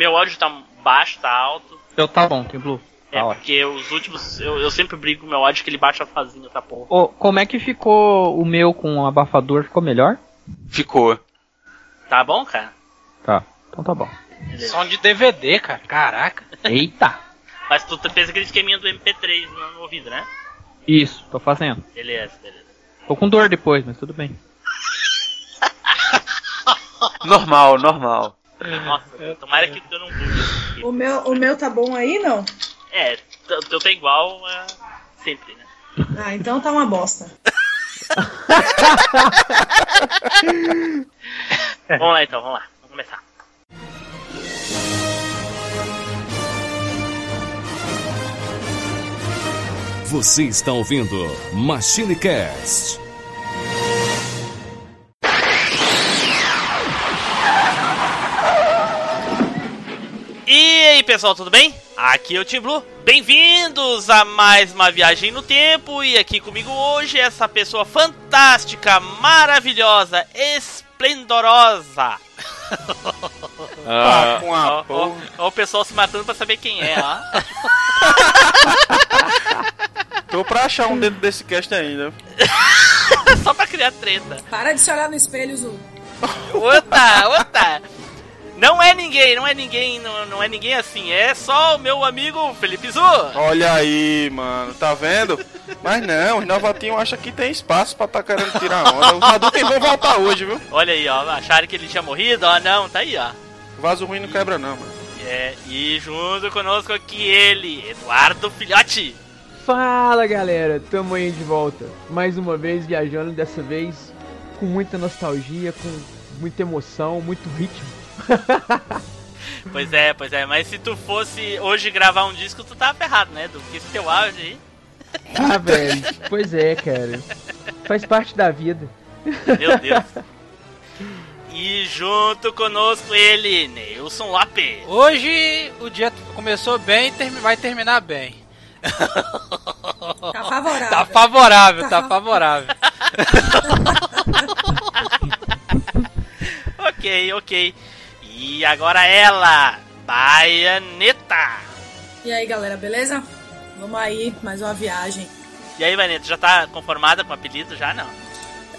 Meu áudio tá baixo, tá alto. Eu tá bom, tem blue. É, Tá porque os últimos. Eu, eu sempre brigo com o meu áudio que ele baixa sozinho, tá porra. Ô, como é que ficou o meu com o abafador? Ficou melhor? Ficou. Tá bom, cara? Tá, então tá bom. Beleza. Som de DVD, cara. Caraca. Eita! Mas tu fez aquele esqueminha do MP3 no, no ouvido, né? Isso, tô fazendo. Beleza, beleza. Tô com dor depois, mas tudo bem. Normal, normal. Nossa, tomara que eu não. O meu, o meu tá bom aí, não? É, o teu tá igual a sempre, né? Ah, então tá uma bosta. Vamos lá então, vamos lá. Vamos começar. Você está ouvindo Machine Cast. Pessoal, tudo bem? Aqui é o Tim Blue. Bem-vindos a mais uma viagem no tempo. E aqui comigo hoje essa pessoa fantástica, maravilhosa, esplendorosa. Ah, com Ó, a ó, porra. ó o pessoal se matando pra saber quem é, ó. Tô pra achar um dentro desse cast ainda. Só pra criar treta. Para de se olhar no espelho, Zu. Outra, outra. Não é ninguém, não é ninguém, não, não é ninguém assim. É só o meu amigo Felipe Zu. Olha aí, mano, tá vendo? Mas não, os novatinhos acham que tem espaço pra tá querendo tirar onda. Os adultos vão voltar hoje, viu? Olha aí, ó. Acharam que ele tinha morrido? Ó, não, tá aí, ó. Vaso ruim não quebra não, mano. É, e junto conosco aqui ele, Eduardo Filhote. Fala galera, tamo aí de volta. Mais uma vez viajando, dessa vez com muita nostalgia, com muita emoção, muito ritmo. Pois é, pois é, mas se tu fosse hoje gravar um disco, tu tava ferrado, né, Edu? Porque esse teu áudio aí. Ah, velho, pois é, cara. Faz parte da vida. Meu Deus. E junto conosco ele, Nilson Lopes. Hoje o dia começou bem e vai terminar bem. Tá favorável. Tá favorável, Tá tá favorável. Ok, ok. E agora ela, Baianeta. E aí, galera, beleza? Vamos aí, mais uma viagem. E aí, Baianeta, já tá conformada com o apelido? Já não.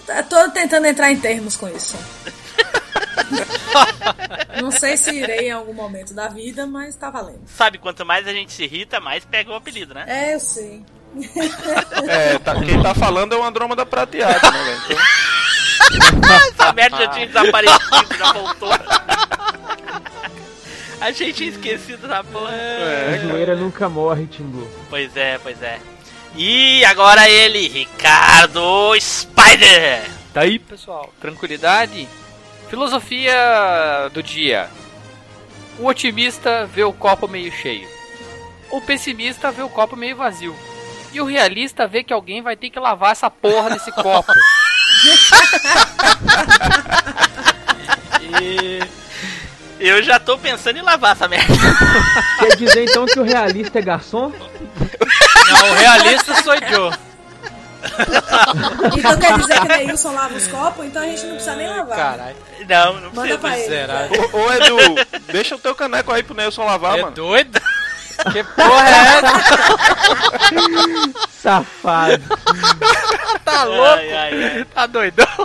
Eu tô tentando entrar em termos com isso. Não sei se irei em algum momento da vida, mas tá valendo. Sabe, quanto mais a gente se irrita, mais pega o apelido, né? É, eu sei. É, tá- quem tá falando é o Andrômeda prateado, né, velho? Então, Essa merda já tinha desaparecido, já voltou. A gente tinha esquecido da porra. é, A zoeira nunca morre, Timbu. Pois é, pois é. E agora ele, Ricardo Spider. Tá aí, pessoal. Tranquilidade. Filosofia do dia. O otimista vê o copo meio cheio. O pessimista vê o copo meio vazio. E o realista vê que alguém vai ter que lavar essa porra desse copo. E eu já tô pensando em lavar essa merda. Quer dizer então que o realista é garçom? Não, o realista sou eu. Então quer dizer que o Neilson lava os copos, então a gente não precisa nem lavar. Caralho. Não, não Manda precisa. pra ele. Miserável. Ô, ô, Edu, deixa o teu caneco aí pro Nelson lavar, É mano. doido? Que porra é essa? Safado. Tá louco? Ai, ai, ai. Tá doidão?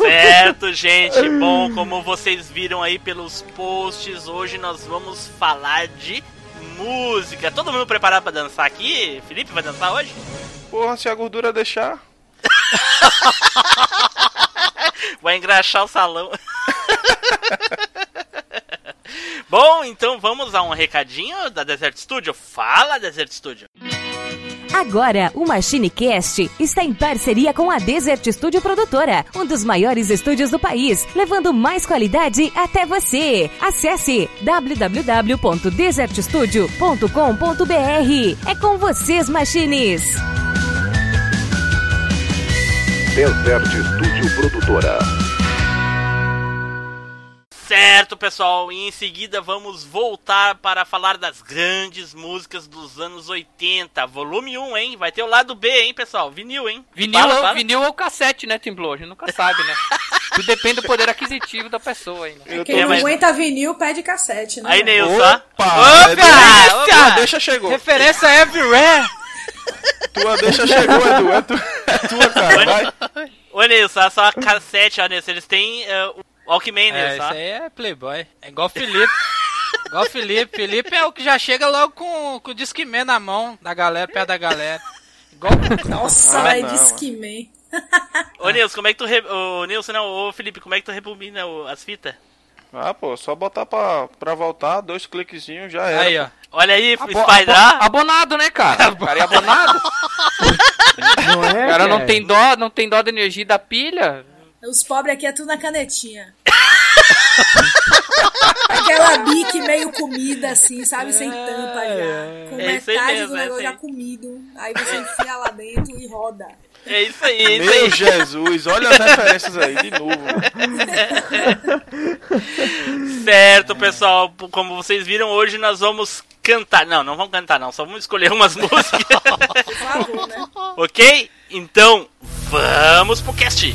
Certo, gente. Bom, como vocês viram aí pelos posts, hoje nós vamos falar de música. Todo mundo preparado pra dançar aqui? Felipe vai dançar hoje? Porra, se a gordura deixar. Vai engraxar o salão. Bom, então vamos a um recadinho da Desert Studio. Fala, Desert Studio. Agora, o MachineCast está em parceria com a Desert Studio Produtora, um dos maiores estúdios do país, levando mais qualidade até você. Acesse www.desertstudio.com.br. É com vocês, Machines! Desert Studio Produtora. Certo, pessoal, e em seguida vamos voltar para falar das grandes músicas dos anos 80. Volume 1, hein? Vai ter o lado B, hein, pessoal? Vinil, hein? Vinil, Fala, ou- fala. vinil ou cassete, né, Tim Blue? A gente nunca sabe, né? Tudo depende do poder aquisitivo da pessoa aí, né? Eu Quem É, não mas- aguenta vinil, pede cassete, né? Aí? Neilson. Opa! Opa! Opa! Tua deixa chegou. Referência everywhere. Tua deixa chegou, Edu. É, tu, é tua, cara. Vai. Ô, Nilson, olha só a cassete, ó, Nilson. Eles têm é, o Walkman, É, Nilson. isso aí é playboy. É igual o Felipe. igual o Felipe. Felipe é o que já chega logo com, com o Discman na mão da galera, perto da galera. Igual Nossa, Ah, velho, não, Discman. Ô, Nilson, como é que tu... Re... Ô, Nilson, não, ô, Felipe, como é que tu rebobina as fitas? Ah, pô, só botar pra, pra voltar, dois cliquezinhos, já era. aí, ó. Olha aí, Abo- Spider. abo- abonado, né, cara? O cara é abonado. Não é? O cara não cara? tem dó, não tem dó da energia da pilha. Os pobres aqui é tudo na canetinha. Aquela bique meio comida, assim, sabe? Sem tampa já. Com É isso aí metade mesmo, do é negócio isso já comido. Aí você enfia lá dentro e roda. É isso aí, é isso Meu aí. Jesus, olha as referências aí, de novo. Certo, pessoal. Como vocês viram, hoje nós vamos cantar. Não, não vamos cantar, não. Só vamos escolher umas músicas. Por favor, né? ok? Então, vamos pro cast.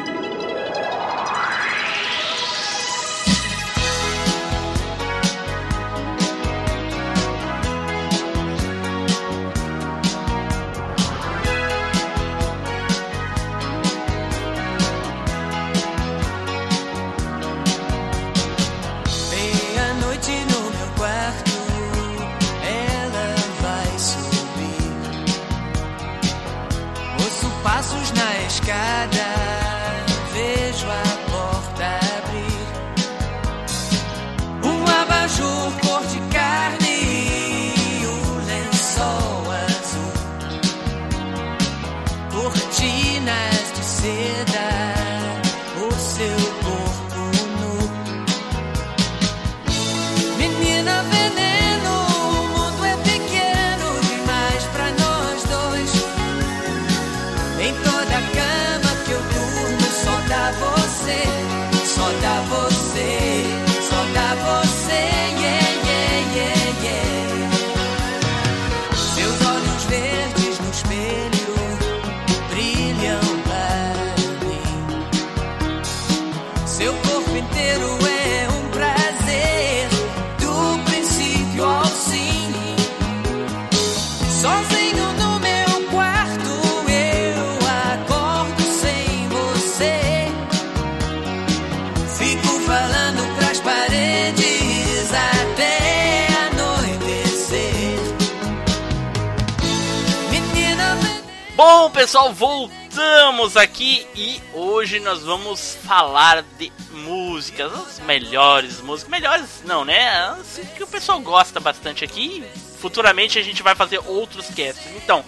Pessoal, voltamos aqui e hoje nós vamos falar de músicas, as melhores músicas. Melhores não, né? As que o pessoal gosta bastante aqui. Futuramente a gente vai fazer outros casts. Então,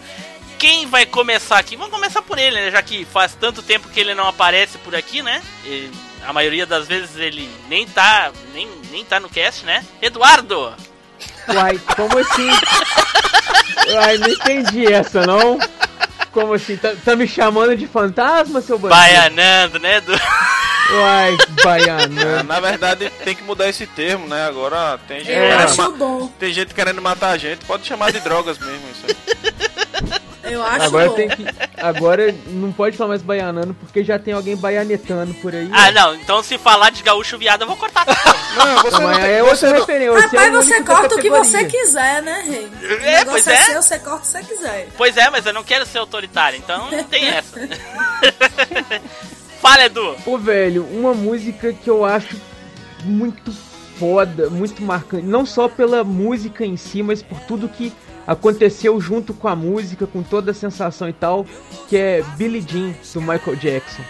quem vai começar aqui? Vamos começar por ele, né? Já que faz tanto tempo que ele não aparece por aqui, né? A maioria das vezes ele nem tá, nem, nem tá no cast, né? Eduardo! Uai, como assim? Uai, não entendi essa, não. Como assim? Tá, tá me chamando de fantasma, seu bandido? Baianando, né, Edu? Uai, Ah, baiano. na verdade, tem que mudar esse termo, né? Agora tem gente, É. querendo, acho ma- bom. tem gente querendo matar a gente. Pode chamar de drogas mesmo isso aí. Eu acho Agora bom. tem que. Agora não pode falar mais baianando porque já tem alguém baianetando por aí. Ah, não. Então se falar de gaúcho viado, eu vou cortar. Não, você Não, é você outra não, referência. Você é Rapaz, você único da corta o que você quiser, né, rei? É, pois é é. seu, você corta o que você quiser. Pois é, mas eu não quero ser autoritário, então não tem essa. Fala, Edu. Pô, velho, uma música que eu acho muito foda, muito marcante. Não só pela música em si, mas por tudo que aconteceu junto com a música, com toda a sensação e tal, que é Billie Jean, do Michael Jackson.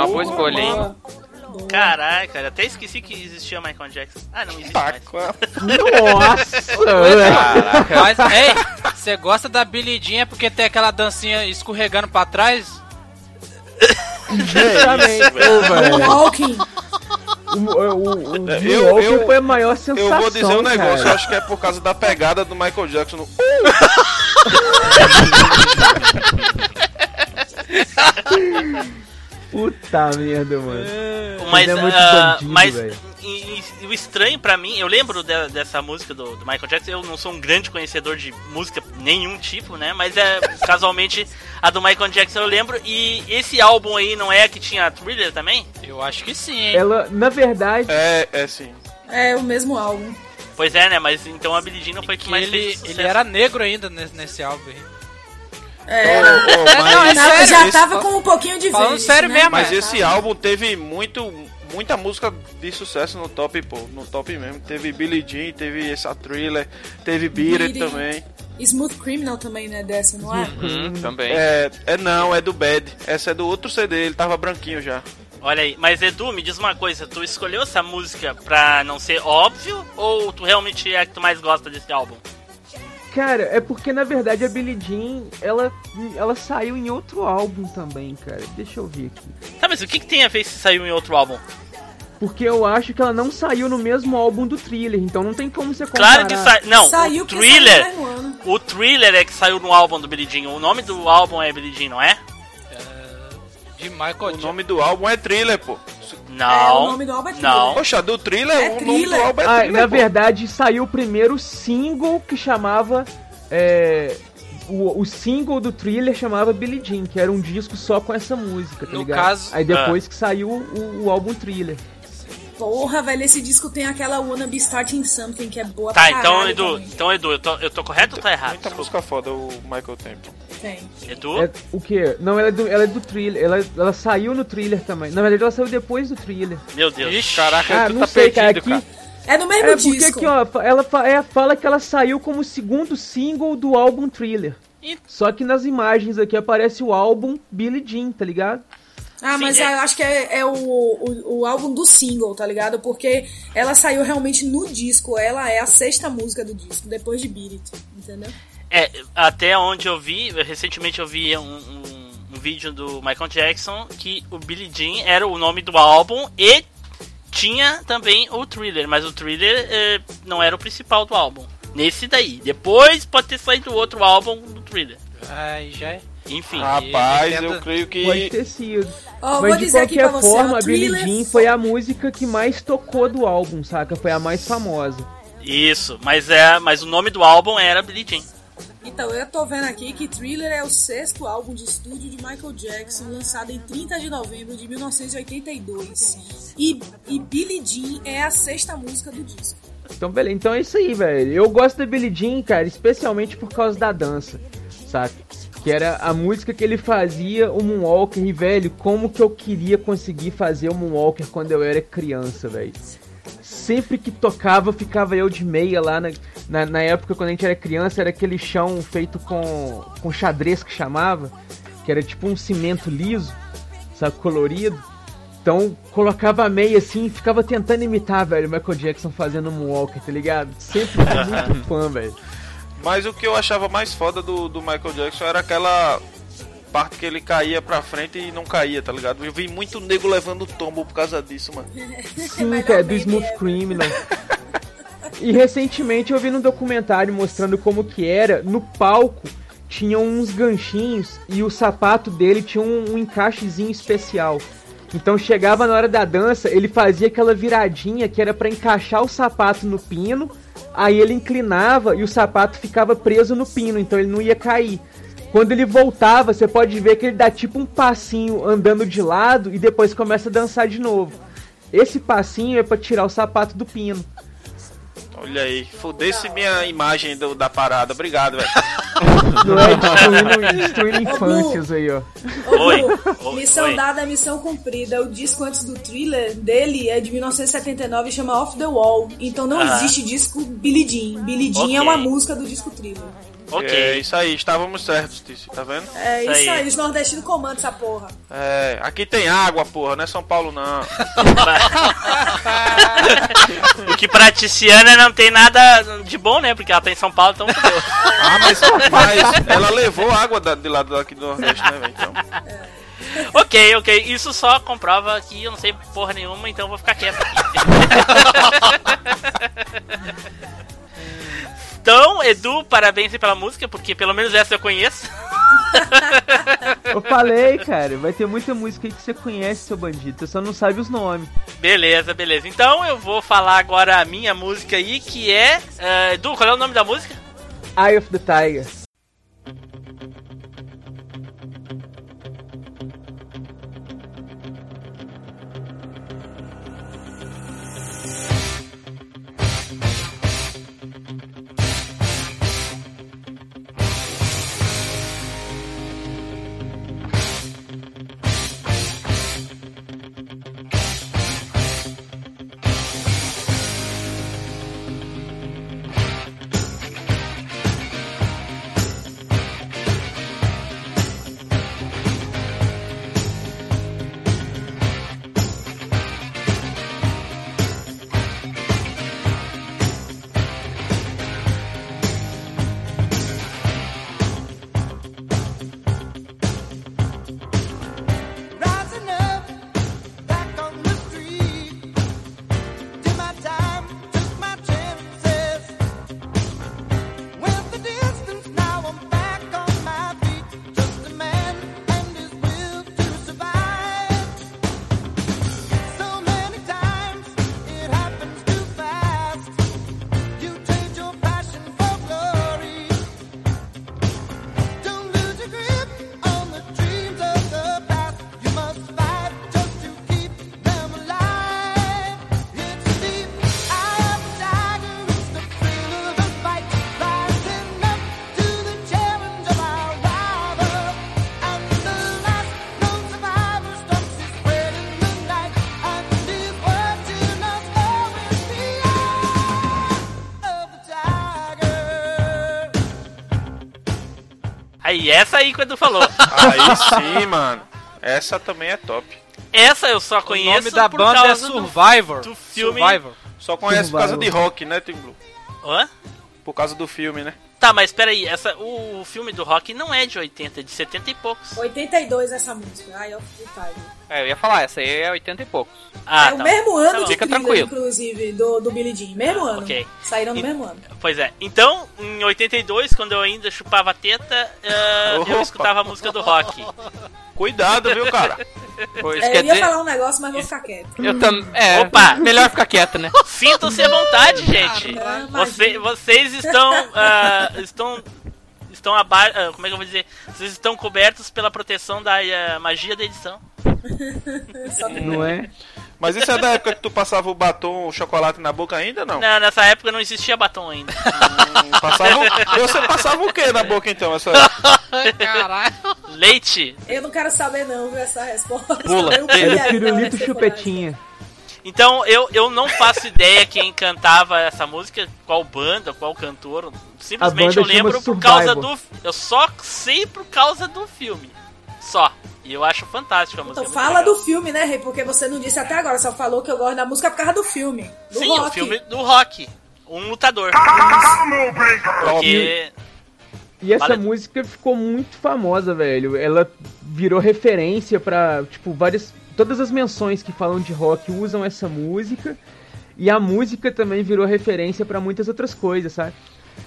Uma boa escolha, hein? Caralho, cara, até esqueci que existia Michael Jackson. Ah, não existe mais. Nossa! Mas, ei, você gosta da é porque tem aquela dancinha escorregando pra trás? Velho. Walking. O, o, o, o É, eu- eu- foi a maior sensação, Eu vou dizer um negócio, acho que é por causa da pegada do Michael Jackson no. Puta merda, mano. Mas, é muito ah, bandido, mas e- e o estranho pra mim, eu lembro de- dessa música do, do Michael Jackson, eu não sou um grande conhecedor de música nenhum tipo, né? Mas é casualmente a do Michael Jackson eu lembro. E esse álbum aí não é a que tinha Thriller também? Eu acho que sim, hein? Ela, na verdade, É, é sim. É o mesmo álbum. Pois é, né? Mas então a Billie Jean não foi a que Que mais ele, fez sucesso. ele era negro ainda nesse, nesse álbum aí. É, Ô, ô, mas, não, é sério, já esse- tava com um pouquinho de Falando vez, sério né? mesmo, mas é. esse álbum teve muito, muita música de sucesso no top, pô. No top mesmo. Teve Billie Jean, teve essa thriller, teve Beat It também. Smooth Criminal também, né? Dessa, não é? Hum, também. É, é não, é do Bad. Essa é do outro CD, ele tava branquinho já. Olha aí, mas Edu, me diz uma coisa, tu escolheu essa música pra não ser óbvio ou tu realmente é a que tu mais gosta desse álbum? Cara, é porque na verdade a Billie Jean, ela, ela saiu em outro álbum também, cara. Deixa eu ver aqui. Tá, mas o que, que tem a ver se saiu em outro álbum? Porque eu acho que ela não saiu no mesmo álbum do Thriller, então não tem como você comparar. Claro que saiu. Não, Saiu o saiu Thriller. ano. O Thriller é que saiu no álbum do Billie Jean. O nome do álbum é Billie Jean, não é? De Michael O nome do álbum é Thriller, pô. Não. É, o nome do álbum é Thriller. Não. Poxa, do Thriller, É o nome Thriller. do álbum é Ah, Thriller, na pô. verdade saiu o primeiro single que chamava. É, o, o single do Thriller chamava Billie Jean, que era um disco só com essa música, tá No ligado? caso- Aí depois que saiu o, o álbum Thriller. Porra, velho, esse disco tem aquela Wanna Be Starting Something, que é boa Tá, pra então, caralho Edu, também. então, Edu, eu tô, eu tô correto ou tá errado? Muita música foda, o Michael Temple. Tem. Edu? É, o que? Não, ela é do, ela é do Thriller. Ela, ela saiu no Thriller também. Na verdade, ela saiu depois do Thriller. Meu Deus. Ixi, caraca, Ah, tu não tá sei, cara. perdido, Aqui, cara. É no mesmo É porque disco. aqui, ó, ela fa- é, fala que ela saiu como segundo single do álbum Thriller. E- Só que nas imagens aqui aparece o álbum Billie Jean, tá ligado? Ah, mas Sim, é. eu acho que é, é o, o, o álbum do single, tá ligado? Porque ela saiu realmente no disco. Ela é a sexta música do disco, depois de Beat It, entendeu? É, até onde eu vi, recentemente eu vi um, um- um vídeo do Michael Jackson que o Billie Jean era o nome do álbum e tinha também o Thriller, mas o Thriller eh, não era o principal do álbum. Nesse daí. Depois pode ter saído outro álbum do Thriller. Aí já é. Enfim. Rapaz, eu creio que. Pode ter sido. Eu Mas de qualquer forma, a Billie Jean foi a música que mais tocou do álbum, saca? Foi a mais famosa. Isso, mas é, mas o nome do álbum era Billie Jean. Então, eu tô vendo aqui que Thriller é o sexto álbum de estúdio de Michael Jackson, lançado em 30 de novembro de 1982. E, e Billie Jean é a sexta música do disco. Então, beleza. Então é isso aí, velho. Eu gosto da Billie Jean, cara, especialmente por causa da dança, saca? Que era a música que ele fazia, o Moonwalker. E, velho, como que eu queria conseguir fazer o Moonwalker quando eu era criança, velho. Sempre que tocava, ficava eu de meia lá na, na, na época quando a gente era criança, era aquele chão feito com, com xadrez que chamava, que era tipo um cimento liso, sabe, colorido. Então colocava a meia assim e ficava tentando imitar, velho, o Michael Jackson fazendo Moonwalker, tá ligado? Sempre muito fã, velho. Mas o que eu achava mais foda do, do Michael Jackson era aquela parte que ele caía pra frente e não caía, tá ligado? Eu vi muito nego levando tombo por causa disso, mano. Sim, Melhor cara, do Smooth. Criminal. E recentemente eu vi num documentário mostrando como que era. No palco tinha uns ganchinhos e o sapato dele tinha um, um encaixezinho especial. Então chegava na hora da dança, ele fazia aquela viradinha que era pra encaixar o sapato no pino. Aí ele inclinava e o sapato ficava preso no pino, então ele não ia cair. Quando ele voltava, você pode ver que ele dá tipo um passinho andando de lado e depois começa a dançar de novo. Esse passinho é pra tirar o sapato do pino. Olha aí, fudesse minha imagem do- da parada. Obrigado, velho. Não é destruindo, destruindo infâncias aí, ó. Oi, oi, missão oi. dada, missão cumprida. O disco antes do thriller dele é de 1979 e chama Off the Wall. Então não Ah. existe disco Billie Jean. Billie Jean Ok. é uma música do disco thriller. Ok. É isso aí, estávamos certos, Tício, tá vendo? É Isso isso aí. aí, os nordestinos comandam essa porra. É, aqui tem água, porra, não é São Paulo não. o que pra Tiziana não tem nada de bom, né? Porque ela tá em São Paulo, então fudeu. Ah, mas, mas ela levou água da- de lá daqui do Nordeste, né, velho? Então, ok, ok. Isso só comprova que eu não sei porra nenhuma, então eu vou ficar quieto aqui. Então, Edu, parabéns aí pela música, porque pelo menos essa eu conheço. Eu falei, cara, vai ter muita música aí que você conhece, seu bandido. Você só não sabe os nomes. Beleza, beleza. Então eu vou falar agora a minha música aí, que é. eh, Edu, qual é o nome da música? Eye of the Tiger. Aí, que o Edu falou. aí sim, mano. Essa também é top. Essa eu só O conheço nome da por banda é causa do- Survivor. do filme. Survivor. Só conhece por causa de rock, né, Tim Blue? Hã? Por causa do filme, né? Tá, mas peraí, essa, o, o filme do Rock não é de 80, é de 70 e poucos. 82 essa música, of the Tiger. É, eu ia falar, essa aí é 80 e poucos. Ah, é o tá. mesmo Tá ano bom. de Fica thriller, tranquilo. inclusive, do, do Billy Jean. Mesmo ano. ok. Saíram no E- mesmo ano. Pois é. Então, em 82, quando eu ainda chupava teta, eh, eu escutava a música do Rock. Cuidado, viu, cara? Pois É, quer eu ia dizer, falar um negócio, mas vou ficar quieto. eu também. É, Opa! melhor ficar quieto, né? Sintam-se à vontade, gente. Ah, Você- vocês estão. ah, estão. Estão abaixo. como é que eu vou dizer? Vocês estão cobertos pela proteção da ah, magia da edição. Não é? Mas isso é da época que tu passava o batom, o chocolate na boca ainda, não? Não, nessa época não existia batom ainda. Hum, Passava o... Você passava o que na boca então? Essa época? Caralho. Leite. Eu não quero saber não, viu, essa resposta. Pula. Eu pirulito chupetinha. Então eu, eu não faço ideia quem cantava essa música, qual banda, qual cantor. Simplesmente eu lembro por causa do. Eu só sei por causa do filme. Só. E eu acho fantástico a música. Então é muito fala legal. do filme, né, Rei? Porque você não disse até agora, só falou que eu gosto da música por causa do filme. Do Sim, rock. o filme do rock. Um lutador. Porque. E essa Vale- música ficou muito famosa, velho. Ela virou referência pra, tipo, várias. Todas as menções que falam de rock usam essa música. E a música também virou referência pra muitas outras coisas, sabe?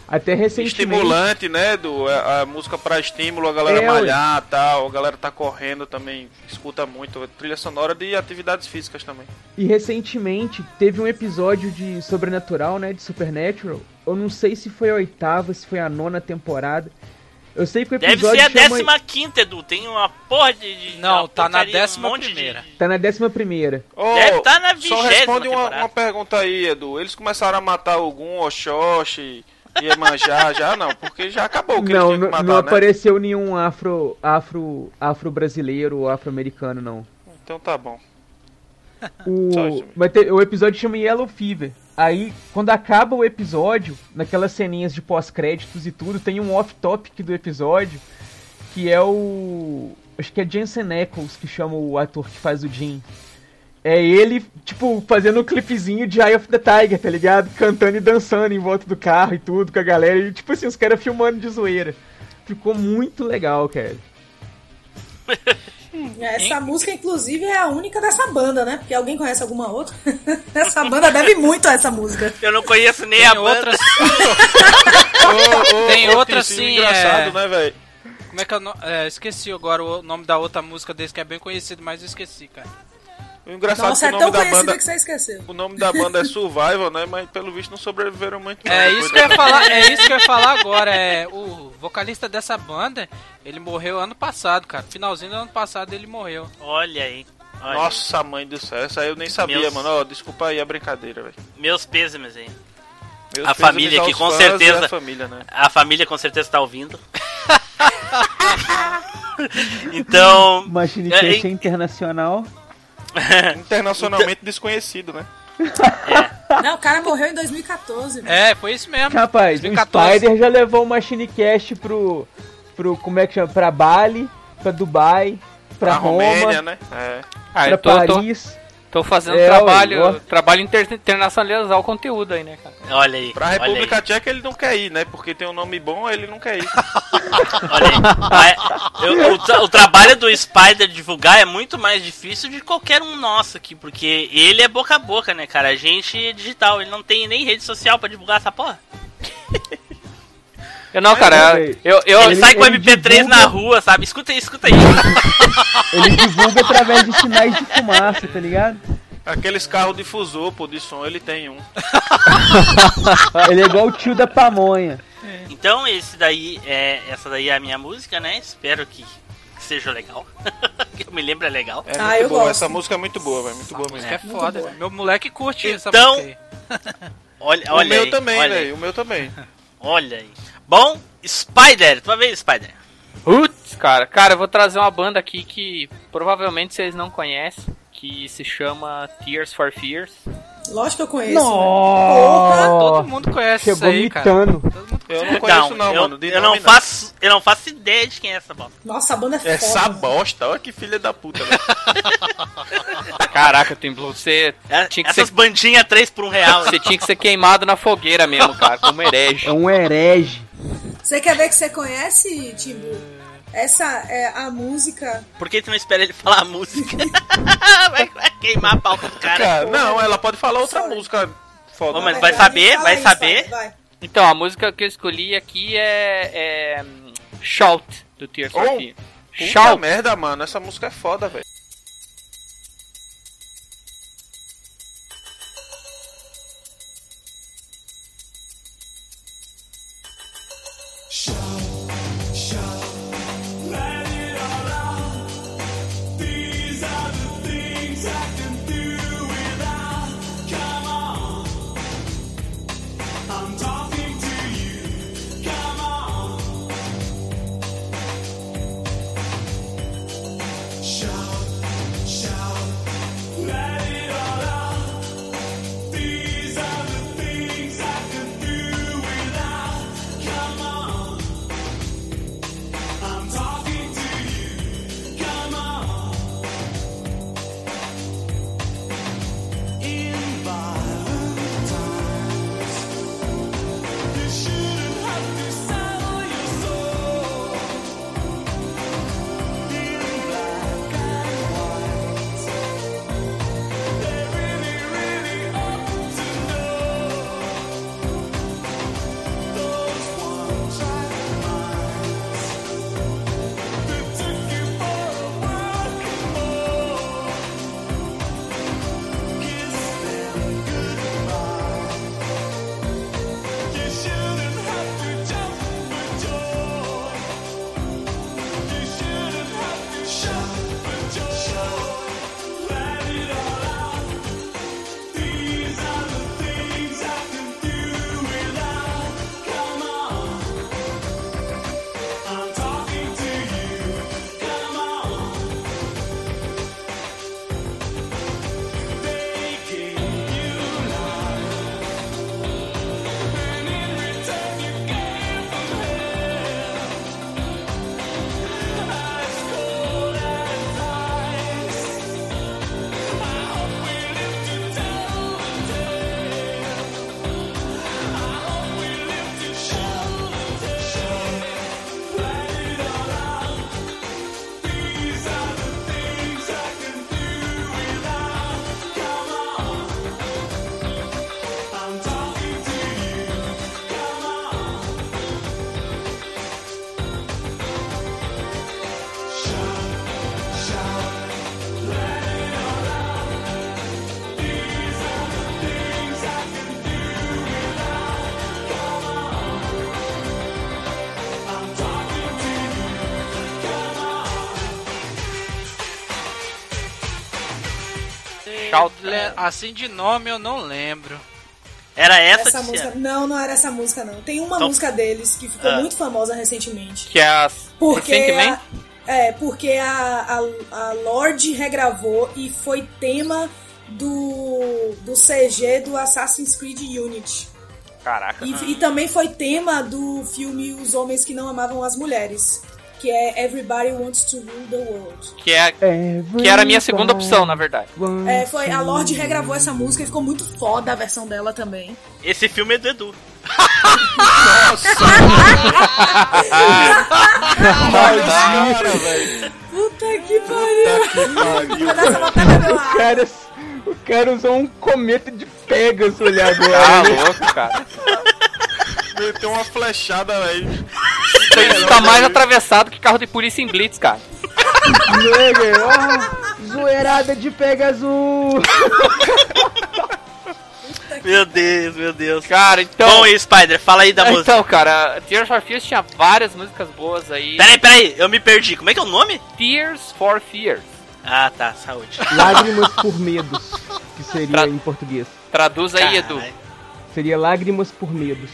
Até recentemente. Estimulante, né? Do, a, a música pra estímulo, a galera É, malhar e tal. A galera tá correndo também, escuta muito. Trilha sonora de atividades físicas também. E recentemente teve um episódio de Sobrenatural, né? De Supernatural. Eu não sei se foi a oitava, se foi a nona temporada. Eu sei que o Deve episódio ser a chama... décima quinta, Edu. Tem uma porra de. de- Não, uma tá na porcaria, um décima monte de- primeira. Tá na décima primeira. Ô, Deve tá na Só vigésima responde uma, temporada. uma pergunta aí, Edu. Eles começaram a matar algum Oxoxi, Iemanjá, já não? Porque já acabou o que Não, eles tinham não, que matar, não né? apareceu nenhum afro, afro, afro-brasileiro ou afro-americano, não. Então tá bom. O, Só vai ter, o episódio chama Yellow Fever. Aí, quando acaba o episódio, naquelas ceninhas de pós-créditos e tudo, tem um off-topic do episódio, que é o. Acho que é Jensen Ackles que chama o ator que faz o Jim. É ele, tipo, fazendo um clipezinho de Eye of the Tiger, tá ligado? Cantando e dançando em volta do carro e tudo com a galera. E, tipo assim, os caras filmando de zoeira. Ficou muito legal, cara. Essa música, inclusive, é a única dessa banda, né? Porque alguém conhece alguma outra? essa banda deve muito a essa música. Eu não conheço nem Tem a banda. outras. Ô, ô, Tem outra sim, engraçado, é- né, velho? Como é que é o nome? É, esqueci agora o nome da outra música desse que é bem conhecido, mas eu esqueci, cara. O engraçado Nossa, é é que o tão nome da conhecida banda. que você esqueceu. O nome da banda é Survival, né? Mas pelo visto não sobreviveram muito. É Depois isso que eu ia da- falar, é isso que eu ia falar agora. É, o vocalista dessa banda, ele morreu ano passado, cara. Finalzinho do ano passado ele morreu. Olha aí. Olha Nossa, mãe do céu, essa aí eu nem sabia, Meus- mano. Ó, desculpa aí a brincadeira, velho. Meus pêsames aí. Meus A família aqui, com certeza. a família, né? A família com certeza tá ouvindo. então. Machine É, é internacional. Internacionalmente desconhecido, né? Não, o cara morreu em 2014. mano. É, foi isso mesmo. Rapaz, 2014. o Spider já levou o Machine Cast pro. pro. como é que chama? Pra Bali, pra Dubai, pra, Pra Roma, Romênia, né? É. Ah, pra tô, Paris. tô fazendo É, trabalho, ó. trabalho inter, internacionalizar o conteúdo aí, né, cara? Olha aí. Pra República aí, Tcheca ele não quer ir, né? Porque tem um nome bom, ele não quer ir. olha aí. Mas, eu- o, tra- o trabalho do Spider divulgar é muito mais difícil de qualquer um nosso aqui, porque ele é boca a boca, né, cara? A gente é digital, ele não tem nem rede social pra divulgar essa porra. Eu não, é, cara, velho. eu, eu, ele, sai com ele MP3 divulga- na rua, sabe? Escuta aí, escuta aí. Ele divulga através de sinais de fumaça, tá ligado? Aqueles carros difusor, pô, de som, ele tem um. Ele é igual o tio da pamonha. Então, esse daí é, essa daí é a minha música, né? Espero que, seja legal. que eu me lembro é legal. É Ah, muito eu boa, gosto. essa música é muito boa, velho. Muito boa mesmo. É foda. Meu moleque curte essa Então, música aí. Olha, O olha meu aí, também, velho. O meu também. Olha aí. Bom, Spider, tua vez, Spider. Putz, cara, cara, eu vou trazer uma banda aqui que provavelmente vocês não conhecem, que se chama Tears for Fears. Lógico que eu conheço. né? Nossa! Todo mundo conhece isso Chegou aí, cara. mitando. Todo mundo Eu não conheço não, eu, mano. De eu não faço, eu não faço ideia de quem é essa bosta. Nossa, a banda é foda. Essa bosta, olha que filha da puta, velho. Caraca, tem você É- tinha que Essas ser, bandinhas 3 por um real. você tinha que ser queimado na fogueira mesmo, cara, como herege. É um herege. Você quer ver que você conhece, Timbu? Essa é a música. Por que tu não espera ele falar a música? vai, vai queimar a pauta do cara. Cara, não, ela pode falar outra Sorry. música foda. Ô, mas É, vai saber, vai saber. Vai, vai. Então, a música que eu escolhi aqui é, é hum, Shout, do Tears Oh, Shout. merda, mano. Essa música é foda, velho. Shout Shout. Le- Assim de nome eu não lembro. Era essa, Essa que música. era. Não, não era essa música, não. Tem uma Então- música deles que ficou Ah. muito famosa recentemente. Que é a Porque recentemente. a, é, porque a, a, a Lorde regravou e foi tema do, do CG do Assassin's Creed Unity. Caraca. E, e também foi tema do filme Os Homens que Não Amavam as Mulheres, que é Everybody Wants to Rule the World. Que, é, que era a minha segunda opção, na verdade. É, foi, a Lorde regravou essa música e ficou muito foda a versão dela também. Esse filme é do Edu. Cara, velho. Puta que pariu! Que O ar. cara, o cara usou um cometa de Pegasus ali Ah, agora. né? louco, cara. Meteu uma flechada, velho. Isso aí tá mais atravessado que carro de polícia em Blitz, cara. Nigga, ó, zoeirada de Pegasus. Meu Deus, meu Deus. Cara, então. Bom, e Spider, fala aí da música. então, cara, Tears for Fears tinha várias músicas boas aí. Peraí, peraí, eu me perdi. Como é que é o nome? Tears for Fears. Ah, tá, saúde. Lágrimas por medos, que seria Tra- em português. Traduz aí, Edu. Caralho. Seria lágrimas por medos.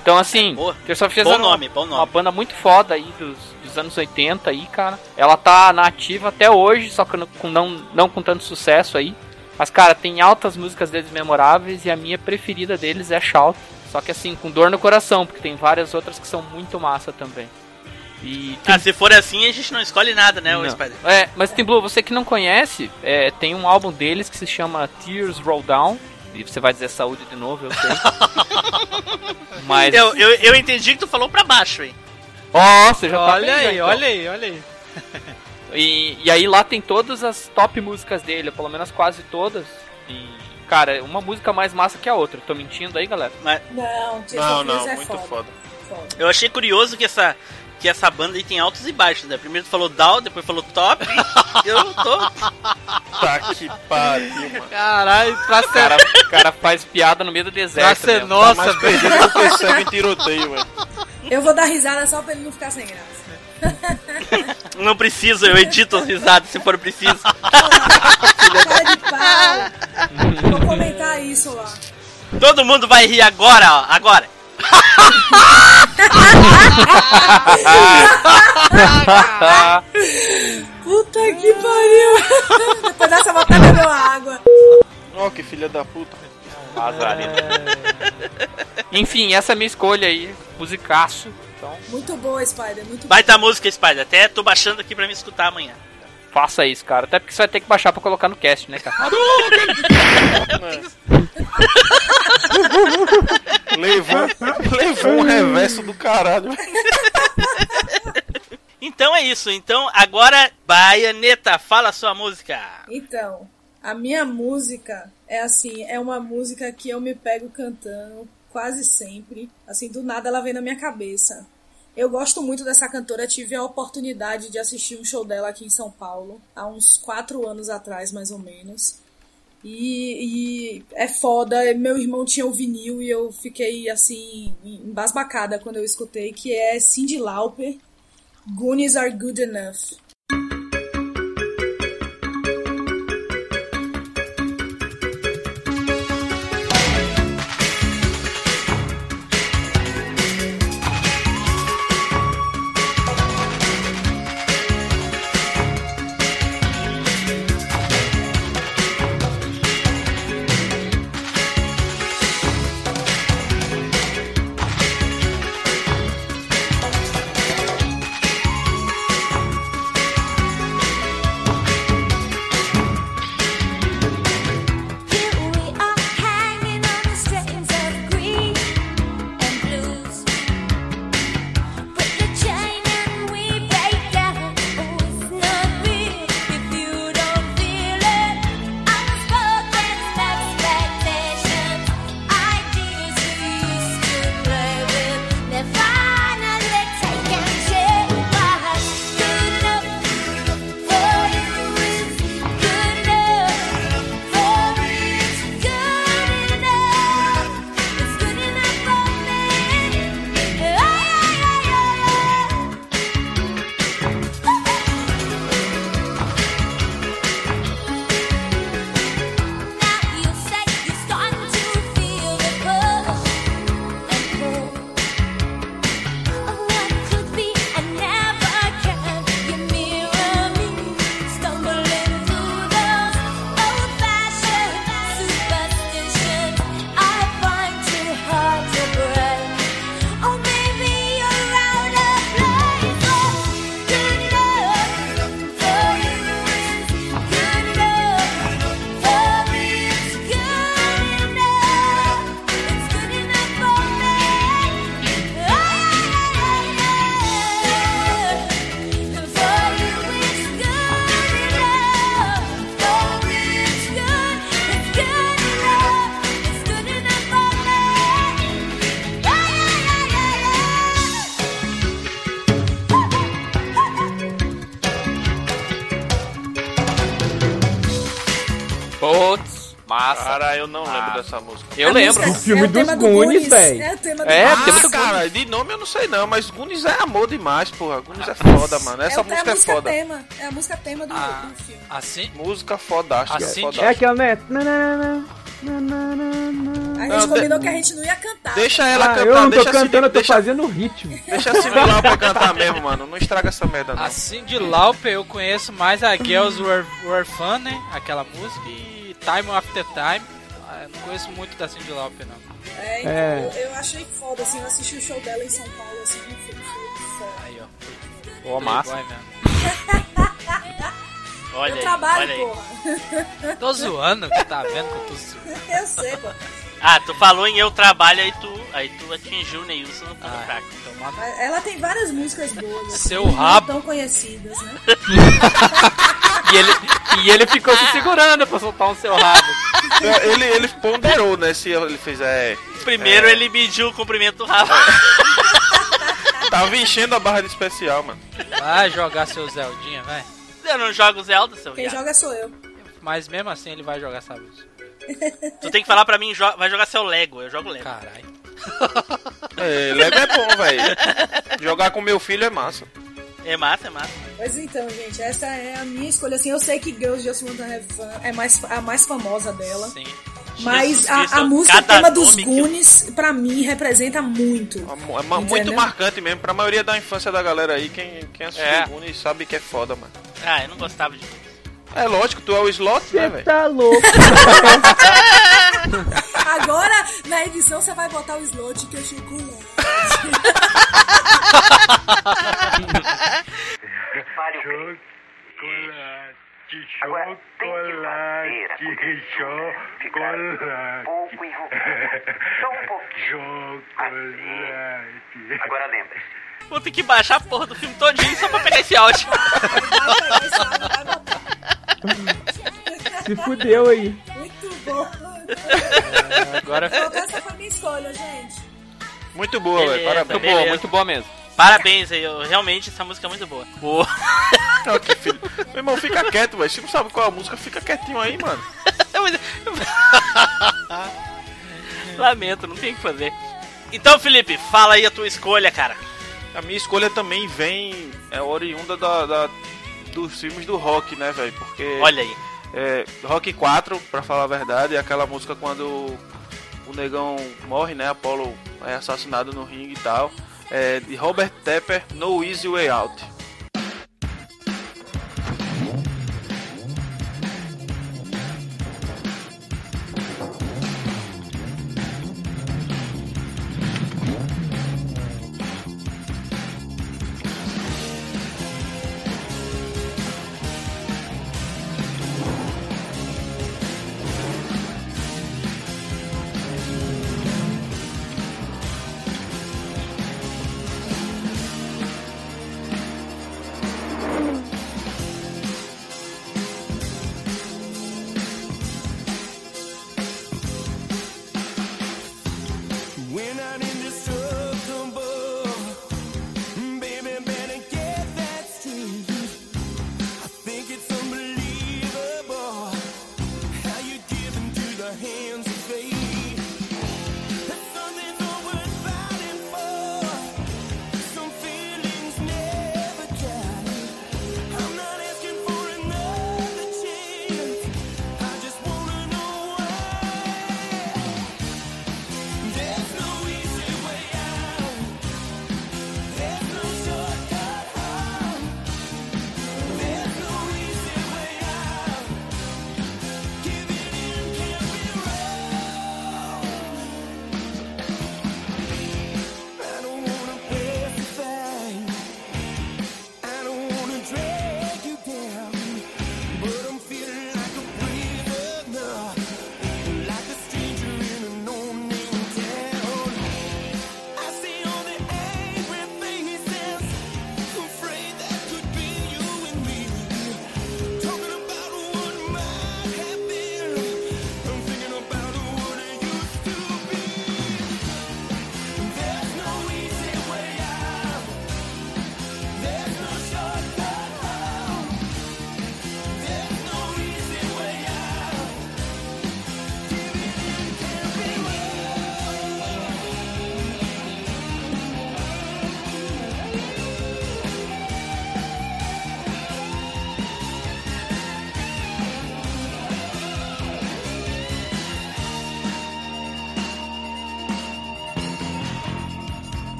Então, assim, Boa. Tears Bom uma- nome, bom uma nome. banda muito foda aí dos, dos anos 80 aí, cara. Ela tá na ativa até hoje, só que não- com, não, não com tanto sucesso aí. Mas, cara, tem altas músicas deles memoráveis e a minha preferida deles é Shout. Só que, assim, com dor no coração, porque tem várias outras que são muito massa também. E Ah, se for assim, a gente não escolhe nada, né, Não. Spider? É, mas Tim Blue, você que não conhece, é, tem um álbum deles que se chama Tears Roll Down. E você vai dizer saúde de novo, eu sei. mas. Eu, eu, eu entendi que tu falou pra baixo, hein? Ó, você já tá Olha bem, já, aí, então. olha aí, olha aí. E, e aí lá tem todas as top músicas dele, pelo menos quase todas. E, cara, uma música mais massa que a outra. Tô mentindo aí, galera? Mas Não, Não, não, é muito foda. foda. Foda. eu achei curioso que essa, que essa banda aí tem altos e baixos, né? Primeiro tu falou down, depois falou top. eu tô. Tá que pariu, mano. Caralho, pra O ser, cara, o cara faz piada no meio do pra deserto. ser mesmo. Tá nossa, mais velho. perdido do que cego em tiroteio, velho. Eu vou dar risada só pra ele não ficar sem graça. Não preciso, eu edito as risadas se for preciso. Cara de pau. Vou comentar isso lá. Todo mundo vai rir agora, ó. Agora. Puta que pariu. Depois dessa batalha deu água. Ó, que filha da puta. Enfim, essa é a minha escolha aí. Musicaço. Então, Muito boa, Spider. Muito Baita música, Spider. Até tô baixando aqui pra me escutar amanhã. Faça isso, cara. Até porque você vai ter que baixar pra colocar no cast, né, cara? Levou, levou um reverso do caralho. Então é isso. Então agora, Baianeta, fala a sua música. Então, a minha música é assim, é uma música que eu me pego cantando quase sempre. Assim, do nada ela vem na minha cabeça. Eu gosto muito dessa cantora, tive a oportunidade de assistir um show dela aqui em São Paulo, há uns quatro anos atrás, mais ou menos. E, e é foda, meu irmão tinha o vinil e eu fiquei assim, embasbacada quando eu escutei, que é Cyndi Lauper, Goonies Are Good Enough. Eu A lembro. música- O filme é dos Goonies, véi. É o tema do É, Goonies. Ah, do cara, de nome eu não sei não, mas Goonies é amor demais, porra. Goonies é foda, mano. Essa é, música é é, a música foda. tema. É a música tema do, Ah. do filme. Assim? Música fodástica, Assim, é É fodástica. aquela, né? A Não, gente de- combinou que a gente não ia cantar. Deixa ela Ah, cantar, eu não tô deixa assim, cantando, eu tô deixa, fazendo o ritmo. deixa simular pra cantar mesmo, mano. Não estraga essa merda, não. Assim de Lauper eu conheço mais a Girls Were, Were Fun, né? Aquela música e Time After Time. Ah, Eu não conheço muito da Cindy Lauper, não. É, então, É. Eu, eu achei foda, assim, eu assisti o show dela em São Paulo, assim, foi, foi foda. Aí, ó. Pô, massa. Olha eu aí, trabalho, olha aí. porra. Tô zoando, que tá vendo que eu tô zoando. Eu sei, pô. Ah, tu falou em eu trabalho, aí tu, aí tu atingiu o Neilson no Ah, fraco. tomar no- Mas Ela tem várias músicas boas. assim, Seu não rabo. tão conhecidas, né? E ele, e ele ficou se segurando pra soltar um seu rabo. Ele, ele ponderou, né? Se ele fez, é. Primeiro ele mediu o comprimento do rabo. Tava enchendo a barra de especial, mano. Vai jogar seu Zeldinha, vai. Eu não jogo Zelda, seu Quem viado. joga sou eu. Mas mesmo assim ele vai jogar essa música. Tu tem que falar pra mim, jo- vai jogar seu Lego. Eu jogo Lego. Caralho. É, Lego é bom, velho. Jogar com meu filho é massa. É massa, é massa. Mas então, gente, essa é a minha escolha. Assim, eu sei que Girls Just Want to Have Fun é mais, a mais famosa dela. Sim. Mas a, a música cada tema dos nome que eu- Goonies, pra mim, representa muito. É é muito Entendeu? marcante mesmo. Pra maioria da infância da galera aí, quem, quem assistiu É. Goonies sabe que é foda, mano. Ah, eu não gostava de É lógico, tu é o slot, né, Você velho? tá louco. Agora, na edição, você vai botar o slot que é chocolate. Agora um pouco enrugada. Só um pouquinho. Assim. Agora lembre-se. Vou ter que baixar a porra do filme todinho só pra pegar esse áudio. Se fudeu aí. Muito bom. Agora essa foi minha escolha, gente. Muito boa, velho. Beleza. Parabéns. Muito boa, muito boa mesmo. Parabéns aí, eu- realmente essa música é muito boa. Boa. Ó, que filho. Meu irmão, fica quieto, velho. Se não sabe qual é a música, fica quietinho aí, mano. Lamento, não tem o que fazer. Então, Felipe, fala aí a tua escolha, cara. A minha escolha também vem, é oriunda da, da- dos filmes do rock, né, velho? Porque Olha aí. é, Rock 4, pra falar a verdade, é aquela música quando o negão morre, né? Apollo é assassinado no ringue e tal. É, de Robert Tepper, No Easy Way Out.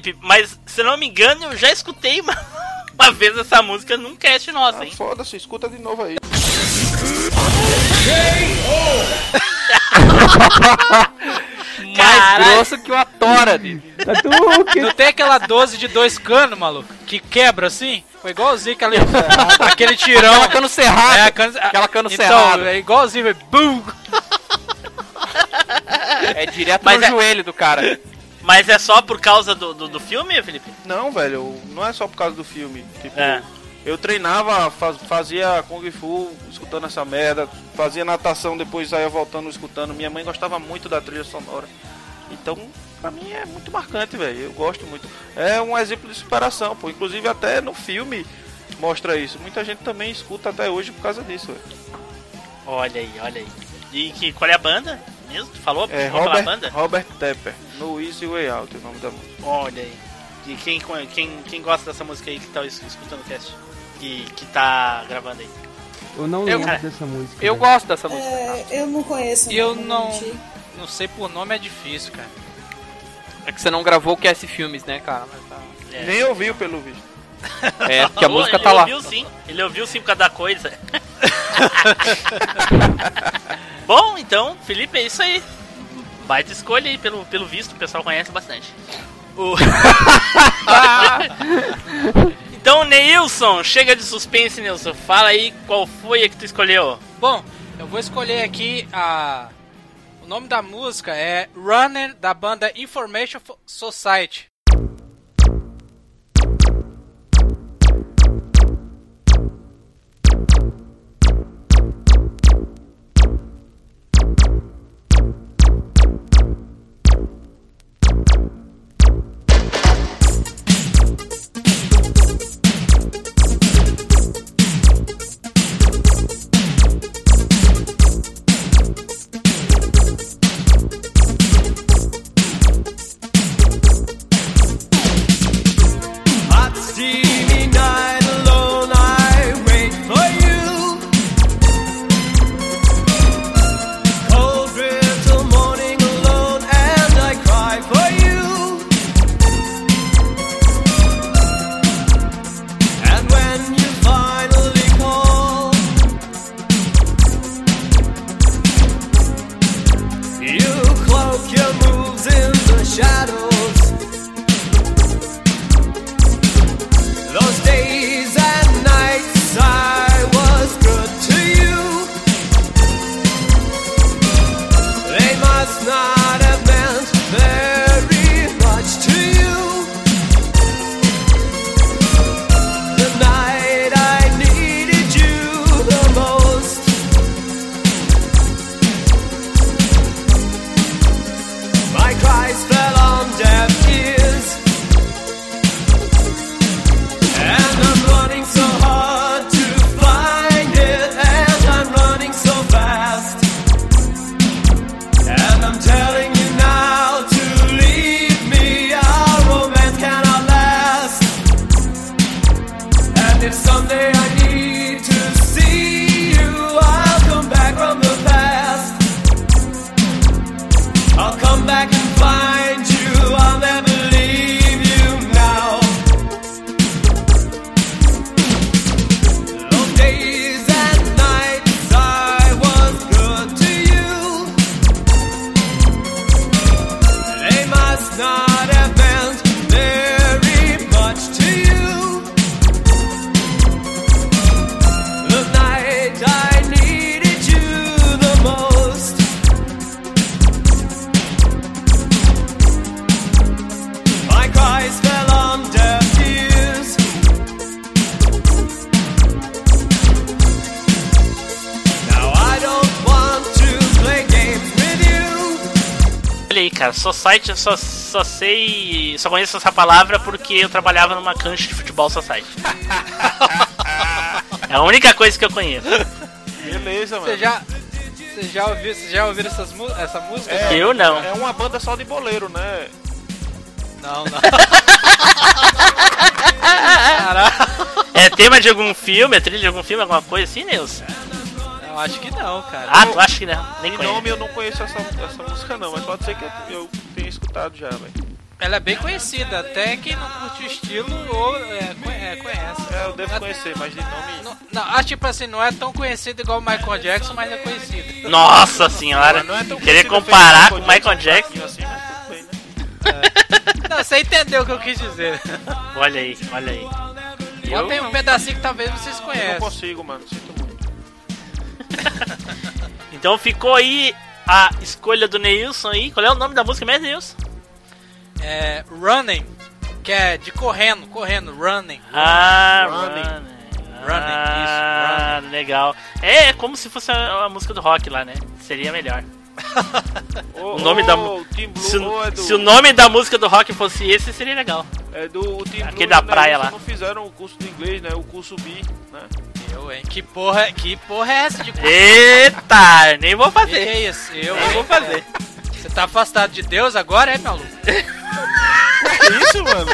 Felipe, mas se eu não me engano, eu já escutei uma, uma vez essa música num cast nosso, Ah, hein? Foda-se, escuta de novo aí. Mais Caralho. grosso que uma tora, de. Hadouken! Não tem aquela 12 de dois canos, maluco? Que quebra assim? Foi igualzinho aquele, aquele tirão. Aquela cano cerrada. É, cano, Aquela cano então, cerrada. é igualzinho, velho. Bum! É direto Mas no é- joelho do cara. Mas é só por causa do, do, do filme, Felipe? Não, velho, não é só por causa do filme. Tipo, É. eu treinava, faz- fazia Kung Fu escutando essa merda, fazia natação, depois saía voltando escutando. Minha mãe gostava muito da trilha sonora. Então, pra mim é muito marcante, velho. Eu gosto muito. É um exemplo de superação, pô. Inclusive até no filme mostra isso. Muita gente também escuta até hoje por causa disso, velho. Olha aí, olha aí. E que, qual é a banda mesmo? Tu falou? É Vamos falar a Robert, banda? Robert Tepper, No Easy Way Out, é o nome da música. Olha aí. E quem, quem, quem gosta dessa música aí que tá es- escutando o cast? Que, que tá gravando aí? Eu não Eu- lembro dessa música. Eu velho. gosto dessa música. É, eu não conheço. Eu vou não-. Não sei por nome, é difícil, cara. É que você não gravou o Cast Filmes, né, cara? Mas tá- É. Nem ouviu pelo visto. É, porque a música ele tá lá. ouviu sim. Ele ouviu sim por causa da coisa. Bom, então, Felipe, é isso aí. Baita escolha aí, pelo, pelo visto, o pessoal conhece bastante. O- então, Neilson, chega de suspense, Neilson. Fala aí qual foi a que tu escolheu. Bom, eu vou escolher aqui a. O nome da música é Runner da banda Information Fo- Society. Só, só sei. Só conheço essa palavra porque eu trabalhava numa cancha de futebol Society. é a única coisa que eu conheço. Beleza, mano. Você já. Você já ouviu, você já ouviram essas, essa música? É, Eu não. É uma banda só de boleiro, né? Não, não. É tema de algum filme, é trilha de algum filme, alguma coisa assim, Nilson? Eu acho que não, cara. Ah, tu acha que não? Nem conheço. nome eu não conheço essa, essa música não, mas pode ser que eu, tenha escutado já, velho. Ela é bem conhecida, até quem não curte o estilo ou é, é, conhece. É, eu devo Não- conhecer, mas de nome. Não, não, ah, tipo assim, não é tão conhecida igual o Michael Jackson, mas é conhecida. Nossa senhora. Não é tão Querer comparar com o Michael Jackson. Assim, mas tudo bem, né? Não, você entendeu o que eu quis dizer. Olha aí, olha aí. Eu Bota aí um não- pedacinho que talvez vocês Eu não conheçam. consigo, mano. Sinto muito. Então ficou aí a escolha do Neilson aí. Qual é o nome da música mesmo, Neilson? É Running, que é de correndo, correndo, running. Ah, Running. Running. Running, Ah, legal. É como se fosse a, a música do rock lá, né? Seria melhor. O nome da o Se, se o nome da música do rock fosse esse, seria legal. É do o Team Aquele da o praia lá. não fizeram o curso de inglês, né? O curso B, né? Eu, hein? Que porra, que porra é essa de Eita, nem vou que fazer. é isso? Eu Nem vou fazer. Você tá afastado de Deus agora, é, maluco? Isso, mano.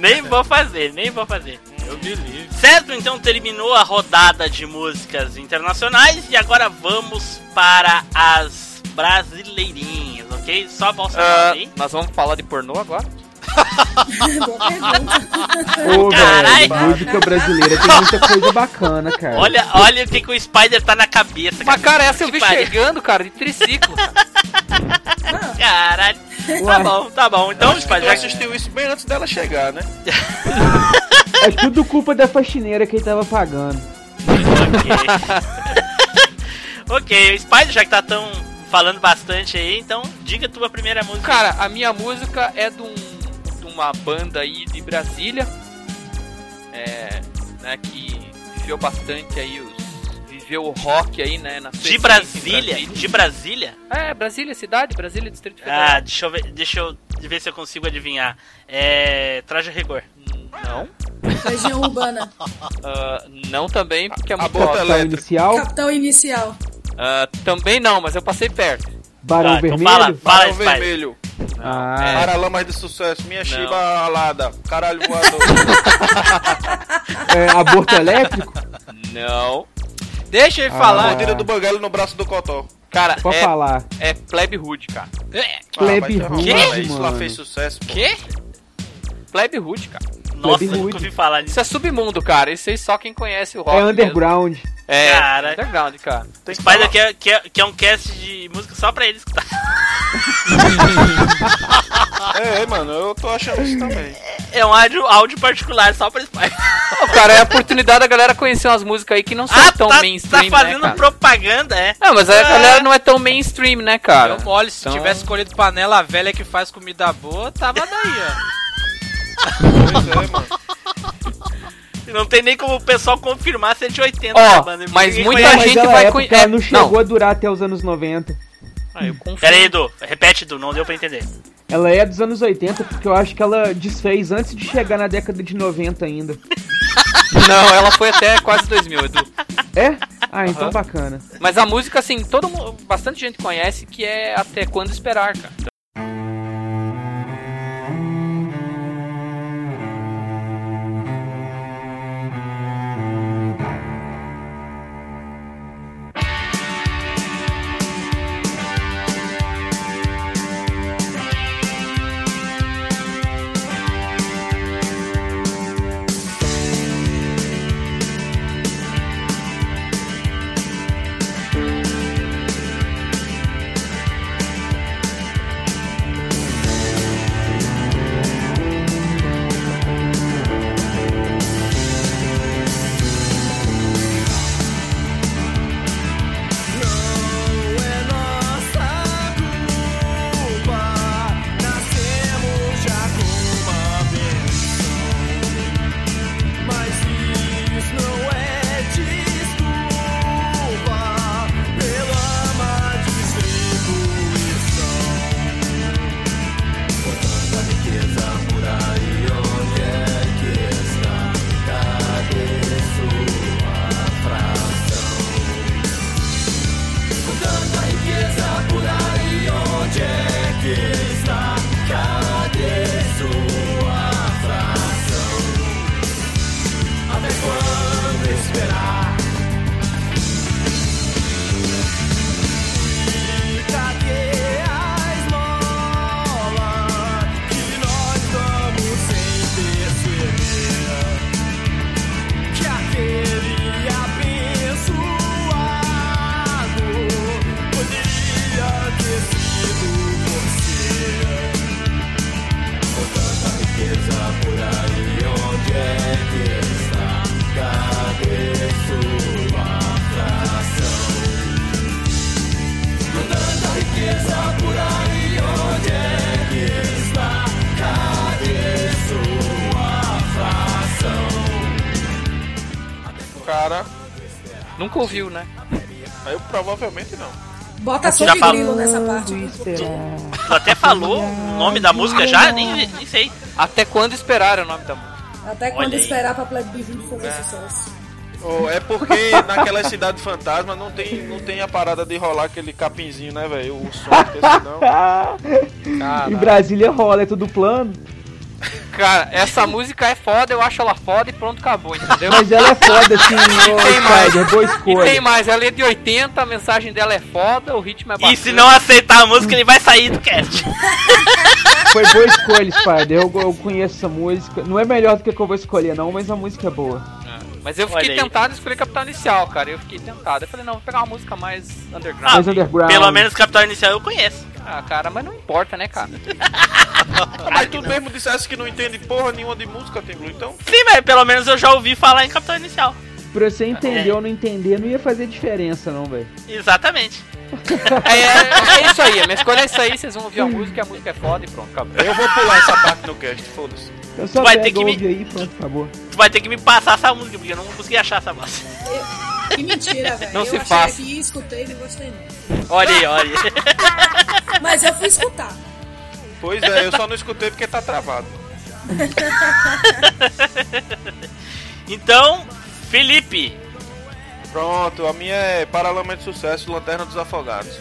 Nem vou fazer, nem vou fazer. Eu me livre. Certo, então terminou a rodada de músicas internacionais e agora vamos para as brasileirinhas, ok? Só a vossa Ah, aí. nós vamos falar de pornô agora? Boa pergunta. Ô, Carai. velho, música brasileira tem muita coisa bacana, cara. Olha, olha o que, que o Spider tá na cabeça. Mas cara, essa eu vi Que pariu. chegando, cara, de triciclo. Caralho. Tá Uai. bom, tá bom. Então, Tu Spider, já que assistiu isso bem antes dela chegar, né? É tudo culpa da faxineira que ele tava pagando. Ok. ok, o Spider já que tá tão falando bastante aí, então diga a tua primeira música. Cara, a minha música é de, um, uma banda aí de Brasília. É, né, que viveu bastante aí os viveu o rock aí, né, na sua de em Brasília? De Brasília? É, Brasília cidade, Brasília Distrito Federal. Ah, deixa eu ver, deixa eu ver se eu consigo adivinhar. É. Traje a rigor. Não. Legião Urbana. Ah, não também, porque é Aborto rock. Capital inicial, Capital Inicial. Ah, também não, mas eu passei perto. Barão Tá, então Vermelho. fala, fala, Barão. Vermelho. Ah, É. Paralamas de sucesso. Minha Não. Shiba alada. Caralho voador. é, aborto elétrico? Não. Deixa ele Ah. falar. Mordida do banguelo no braço do Cotó. Cara, Pode é, falar. é Plebe Hood, cara. Plebe Ah, Hood, Isso lá fez sucesso, pô. Quê? Plebe Hood, cara. Nossa, Plebe nunca Hood. ouvi falar disso. Isso é submundo, cara. Isso aí só quem conhece o rock. É mesmo. underground. É, Cara. underground, cara. Tem que Spider falar- quer, quer, quer um cast de música só pra ele escutar. É, é, mano, eu tô achando isso também. É um áudio, áudio particular só pra Spider. Ô, cara, é a oportunidade da galera conhecer umas músicas aí que não são tão tá, mainstream, tá fazendo né, propaganda, é. Não, mas a Ah. galera não é tão mainstream, né, cara? Eu mole, se Então- tivesse escolhido panela velha que faz comida boa, tava daí, Pois é, mano. Não tem nem como o pessoal confirmar se é de 80 Ó, banda. mas Ninguém muita conhece. Mas gente ela vai conhe- porque ela é, não chegou não. a durar até os anos 90. Ah, eu confio. Pera aí, Edu. Repete, Edu. Não deu pra entender. Ela é dos anos 80 porque eu acho que ela desfez antes de chegar na década de 90 ainda. Não, ela foi até quase 2000, Edu. É? Ah, então bacana. Mas a música, assim, todo mundo, bastante gente conhece que é Até Quando Esperar, cara. Ouviu, né? Eu provavelmente não. Bota sob falou. grilo nessa parte. Tu até falou o nome da música já? Nem, nem sei. Até quando esperar é o nome da música. Até quando Olha aí. esperar pra Plebe Bivide fazer sucesso. Ou é porque naquela cidade fantasma não tem, não tem a parada de rolar aquele capinzinho, né, velho? O som, porque senão. em Brasília rola, é tudo plano. Cara, essa música é foda, eu acho ela foda e pronto, acabou, entendeu? Mas ela é foda, assim, ô, tem mais. Spider, boa E tem escolha. mais, ela é de 80, a mensagem dela é foda, o ritmo é bacana. E se não aceitar a música, ele vai sair do cast. Foi boa escolha, Spider. Eu, eu conheço essa música. Não é melhor do que a que eu vou escolher, não, mas a música é boa. Mas eu fiquei tentado em escolher Capital Inicial, cara. Eu fiquei tentado. Eu falei, não, vou pegar uma música mais underground. Ah, Mais underground. Pelo menos Capital Inicial eu conheço. Ah, cara, mas não importa, né, cara? Mas tu mesmo dissesse que não entende porra nenhuma de música, tem Blue, então. Sim, mas pelo menos eu já ouvi falar em Capital Inicial. Pra você entender É. ou não entender, não ia fazer diferença, não, velho. Exatamente. É, é, é isso aí, a minha escolha é isso aí, vocês vão ouvir a música, a música é foda e pronto, acabou. Eu vou pular essa parte no cast, foda-se. Eu só Vai pego, ter que me- aí, pronto, acabou. Tu vai ter que me passar essa música, porque eu não consegui achar essa voz. Que mentira, velho. Não eu se faça. aqui, escutei e não gostei não. Olha aí, olha aí. Mas eu fui escutar. Pois é, eu só não escutei porque tá travado. Então, Felipe. Pronto, a minha é Paralama de Sucesso, Lanterna dos Afogados.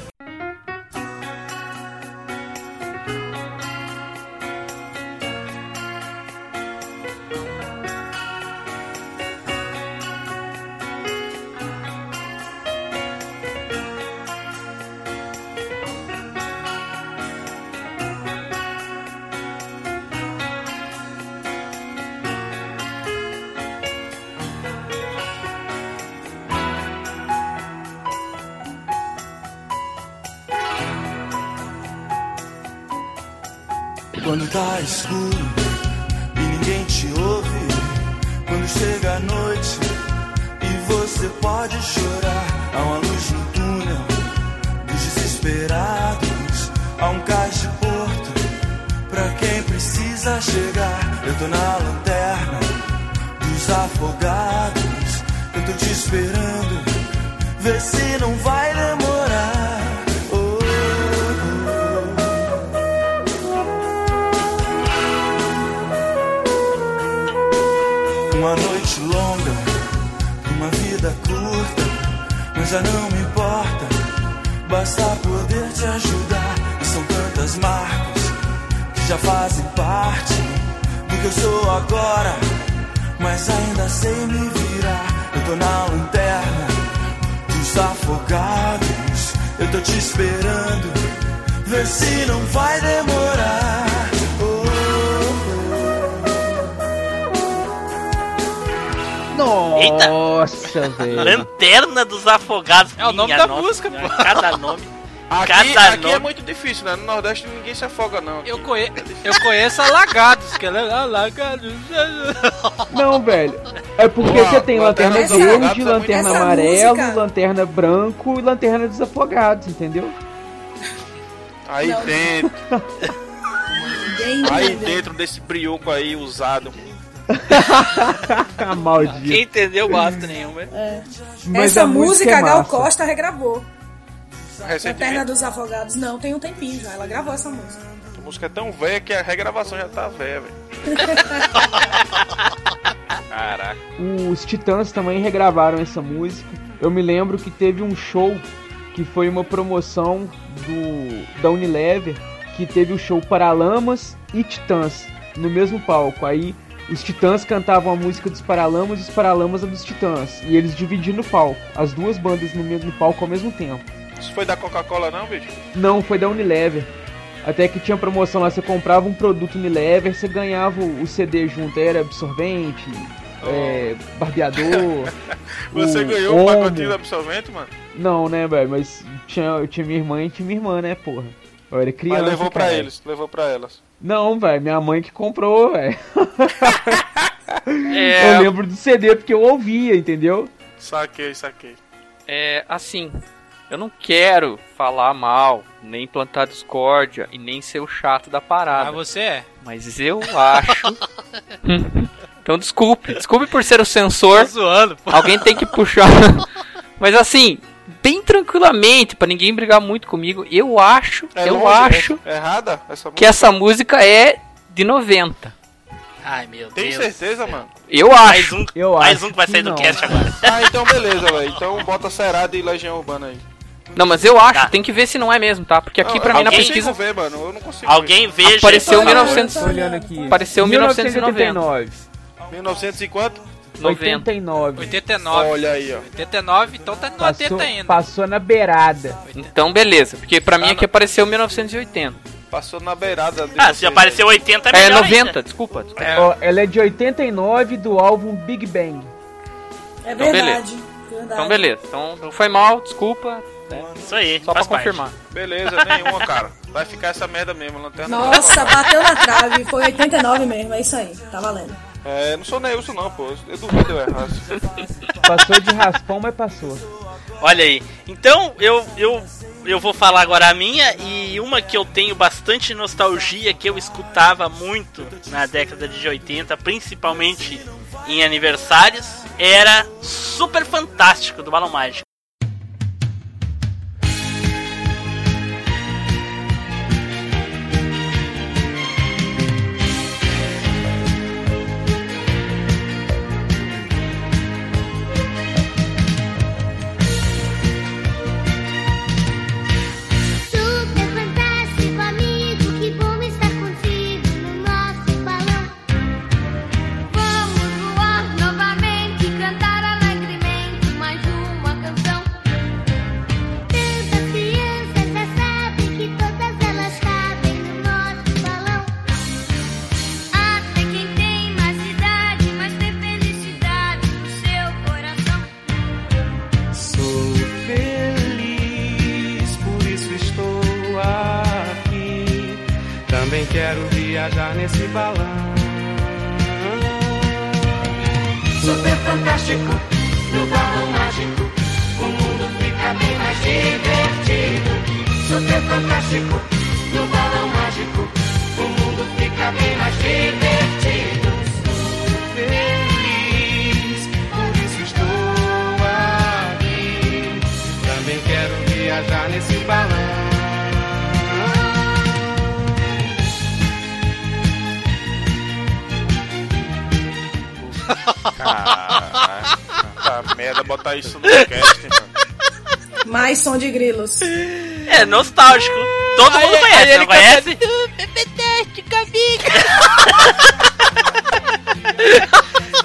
Dos Afogados. É o nome Minha da nossa música, pô. Cada nome. Aqui, Cada aqui é nome. muito difícil, né? No Nordeste ninguém se afoga, não. Eu, conhe... eu conheço alagados, que ela é alagados. Não, velho. É porque Ó, você tem lanterna verde, é lanterna Essa amarelo, música- lanterna branco e lanterna dos afogados, entendeu? Aí Não. dentro, aí dentro desse brioco aí usado. Maldito. Quem entendeu basta nenhuma. Mas Essa a música música é a Gal. Costa regravou. Recentemente. dos Afogados. Não, tem um tempinho já. Ela gravou essa música. A música é tão velha que a regravação já tá velha, velho. Caraca. Os Titãs também regravaram essa música. Eu me lembro que teve um show que foi uma promoção do da Unilever, que teve o show Paralamas e Titãs no mesmo palco. Aí os Titãs cantavam a música dos Paralamas e os Paralamas a dos Titãs. E eles dividiam no palco, as duas bandas no mesmo palco ao mesmo tempo. Isso foi da Coca-Cola, não, bicho? Não, foi da Unilever. Até que tinha promoção lá, você comprava um produto Unilever, você ganhava o o CD junto, era absorvente, é, barbeador. Você o ganhou um pacotinho de absorvente, mano? Não, né, velho? Mas tinha, eu tinha minha irmã e tinha minha irmã, né, porra? Eu era criança. Mas levou pra cara. eles, levou pra elas. Não, velho, minha mãe que comprou, velho. É, Eu lembro do CD porque eu ouvia, entendeu? Saquei, saquei. é assim, eu não quero falar mal, nem plantar discórdia e nem ser o chato da parada. Mas você é. Mas eu acho Então desculpe, desculpe por ser o censor. Tô zoando, pô. Alguém tem que puxar. Mas assim, tranquilamente, pra ninguém brigar muito comigo, eu acho, É eu longe, acho é errada essa que essa música é de 90. Ai, meu Tem Deus. certeza, mano? Eu Mais acho. um, Eu mais acho um que vai que sair do não. cast agora. Ah, então beleza, velho. Então bota Serada e Legião Urbana aí. Não, mas eu acho, Tá. tem que ver se não é mesmo, tá? Porque aqui Não, pra mim na pesquisa ver, mano. Eu não consigo Alguém veja. apareceu essa- 1900. Tô olhando aqui. Apareceu 1990. 1989. ver. 1900 e quanto? 90. 89. 89. Olha aí, ó. 89, então tá no Passou, 80 ainda. passou na beirada. Então beleza, porque pra mim Tá aqui na- apareceu 1980. Passou na beirada. de Ah, se apareceu 80 é É melhor 90, ainda. desculpa. desculpa. É, Ó, ela é de 89 do álbum Big Bang. É Então, verdade. verdade. Então beleza. Então foi mal, desculpa. Isso aí, Só pra parte. confirmar. Beleza, nenhuma, cara. Vai ficar essa merda mesmo, lanterna. Nossa, bateu na trave. Foi 89 mesmo, é isso aí. Tá valendo. É, não sou Neilson não, pô. Eu duvido eu errar. Passou de raspão, mas passou. Olha aí. Então, eu, eu, eu vou falar agora a minha e uma que eu tenho bastante nostalgia, que eu escutava muito na década de 80, principalmente em aniversários, era Super Fantástico do Balão Mágico. Grilos. É nostálgico. Todo mundo conhece, não conhece?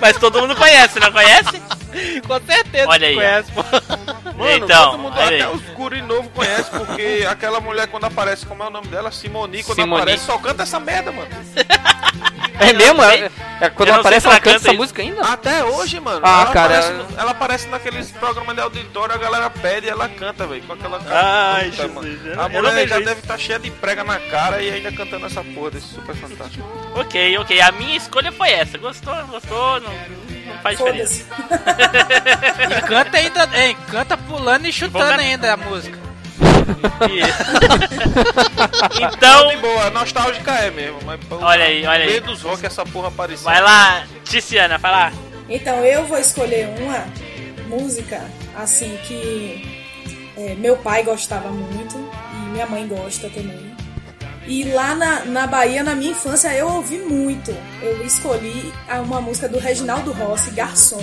Mas todo mundo conhece, não conhece? Com certeza Olha aí, conhece, pô. Mano, Então, todo mundo, até aí. os guri novo conhece, porque aquela mulher quando aparece, como é o nome dela? Simoni, quando Simoni. aparece, só canta essa merda, mano. É mesmo? sei. É, é quando não aparece ela ela canta canta essa música ainda? Até hoje, mano. Ah, ela cara. Aparece, no- ela aparece naqueles programas de auditório, a galera pede e ela canta, velho, com aquela Ai, Puta, Jesus, mano. A mulher já isso. deve estar cheia de prega na cara e ainda cantando essa porra desse super fantástico. Ok, ok. A minha escolha foi essa. Gostou, não gostou, não, não faz diferença. E canta ainda, hein? Canta pulando e chutando ainda a música. então, boa, nostálgica é mesmo, mas Olha aí, olha aí. meio dos rock essa porra apareceu. vai lá, Tiziana, vai lá. Então eu vou escolher uma música assim que é, meu pai gostava muito e minha mãe gosta também. E lá na, na Bahia, na minha infância, eu ouvi muito. Eu escolhi a- uma música do Reginaldo Rossi, Garçom.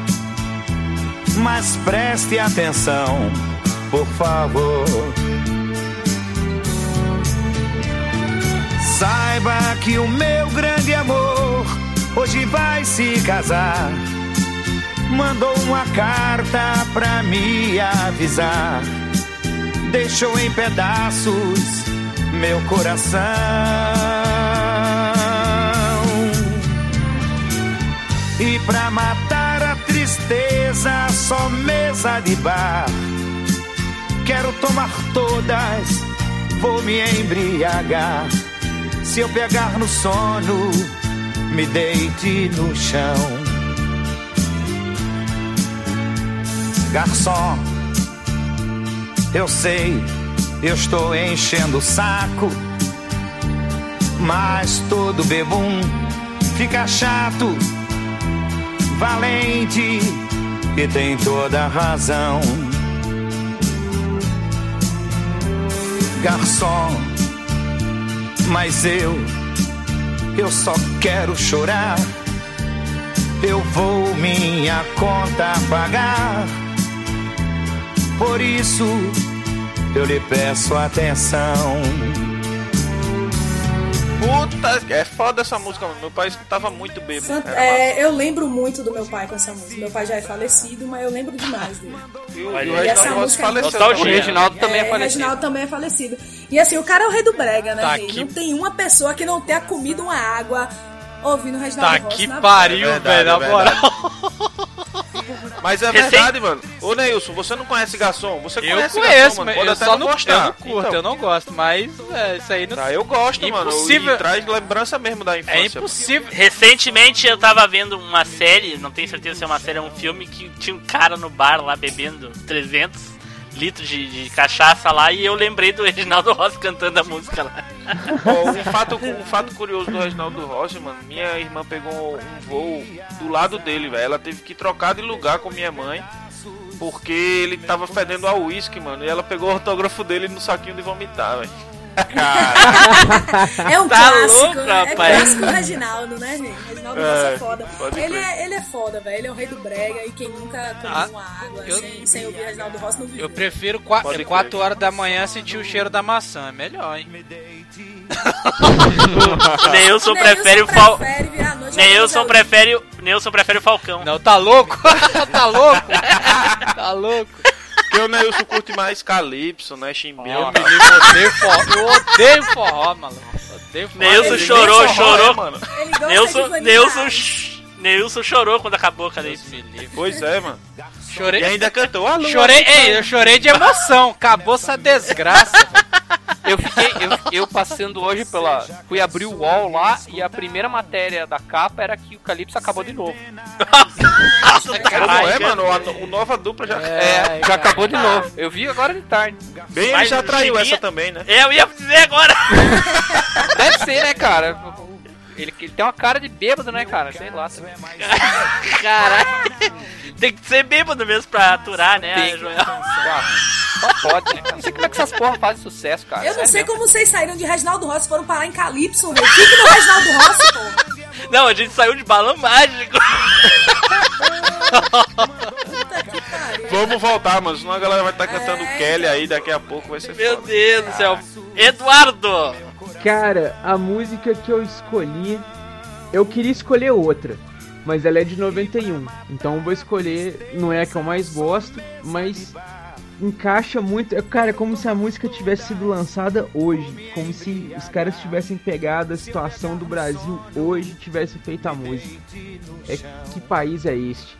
Mas preste atenção, por favor. Saiba que o meu grande amor hoje vai se casar. mandou uma carta pra me avisar. Deixou em pedaços meu coração. E pra matar a tristeza, só mesa de bar. Quero tomar todas, vou me embriagar. Se eu pegar no sono, me deite no chão. Garçom, eu sei, eu estou enchendo o saco, mas todo bebum fica chato, valente e tem toda a razão. Garçom, mas eu, eu só quero chorar. Eu vou minha conta pagar. Por isso eu lhe peço atenção. Puta, é foda essa música, mano. Meu pai escutava muito bêbado. Sant- Era é, eu lembro muito do meu pai com essa música. Meu pai já é falecido, mas eu lembro demais dele. E o, e o. E essa música é faleceu. O também. Reginaldo também é, é, falecido. Reginaldo também é falecido. E assim, o cara é o rei do brega, né, Tá Não tem uma pessoa que não tenha comido uma água ouvindo o Reginaldo Tá Rossi que pariu, É velho, na é verdade. moral. Mas é Recém- verdade, mano. Ô Neilson, você não conhece garçom? Você Eu conhece conheço, garçom, mano. Pode eu até só não não, eu gostar. não curto, Então, eu não gosto, mas é, isso aí não... Tá, eu gosto, Impossível. mano. E traz lembrança mesmo da infância. É impossível. Recentemente eu tava vendo uma série, não tenho certeza se é uma série ou um filme, que tinha um cara no bar lá bebendo 300 litros de, de cachaça lá e eu lembrei do Reginaldo Rossi cantando a música lá. Ó, um, fato, um fato curioso do Reginaldo Rossi, mano. Minha irmã pegou um voo do lado dele, velho. Ela teve que trocar de lugar com minha mãe. Porque ele tava fedendo a uísque, mano. E ela pegou o autógrafo dele no saquinho de vomitar, velho. É um Tá clássico, louco, né? É rapaz. clássico do Reginaldo, né, gente? Reginaldo Rossi é É, foda. Ele é, ele é foda, velho. Ele é o rei do brega e quem nunca comeu Ah, uma água eu- sem, sem ouvir Reginaldo Rossi não viveu. Eu prefiro 4 Pode crer. horas da manhã sentir o cheiro da maçã, é melhor, hein? Neilson prefere o Fal... prefere virar a noite Neilson jogando prefere o... Neilson prefere o Falcão. Não, tá louco? tá louco? tá louco? Porque o Neilson curte mais Calypso, né? Chimbinha. Eu me livro, eu odeio forró. Eu odeio forró, maluco. Odeio forró. Neilson chorou, forró, chorou. né, mano? Ele gosta Neilson, chorou quando acabou a me livre. Pois é, mano. E Chorei, ainda cantou. Alô, chorei, ei, eu chorei de emoção. Acabou essa desgraça. Eu fiquei, eu, eu passando hoje pela. Fui abrir o wall lá e a primeira matéria da capa era que o Calypso acabou de novo. Como é, Caralho, mano? O nova dupla já. É, já acabou de novo. Eu vi agora de tarde. Bem, ele já traiu essa também, né? Eu ia dizer agora. Deve ser, né, cara? Ele, ele tem uma cara de bêbado, né, cara? Sei lá. também. Caralho. Tem que ser bêbado mesmo pra aturar, né, Tem. Joel? Só pode, né, cara? Não sei como é que essas porra fazem sucesso, cara. Eu não sei mesmo. como vocês saíram de Reginaldo Rossi e foram parar em Calypso, velho. Fique no Reginaldo Rossi, pô. Não, a gente saiu de balão mágico. Puta que pariu. Vamos voltar, mano. Senão a galera vai estar cantando É, Kelly aí daqui a pouco. Vai ser Meu foda. Deus do céu. Eduardo. Cara, a música que eu escolhi, eu queria escolher outra, mas ela é de 91. Então eu vou escolher, não é a que eu mais gosto, mas encaixa muito. é, Cara, é como se a música tivesse sido lançada hoje, como se os caras tivessem pegado a situação do Brasil hoje e tivessem feito a música. É que país é este?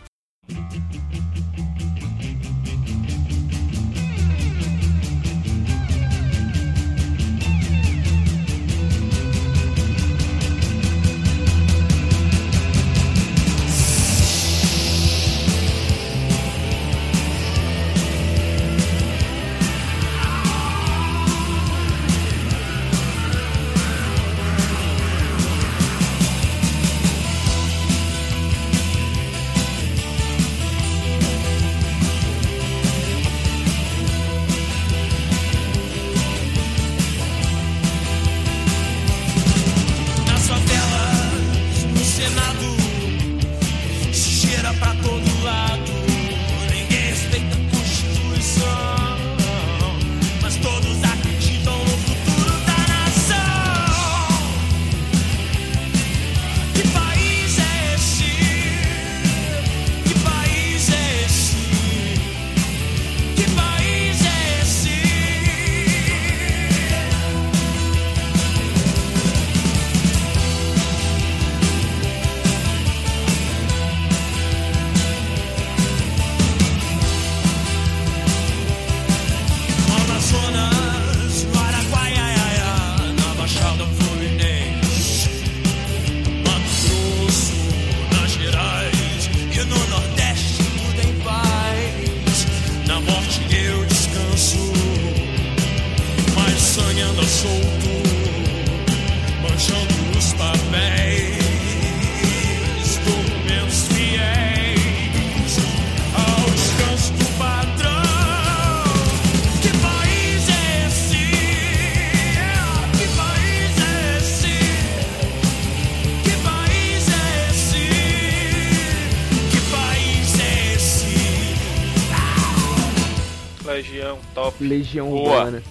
Legião Boa. Urbana.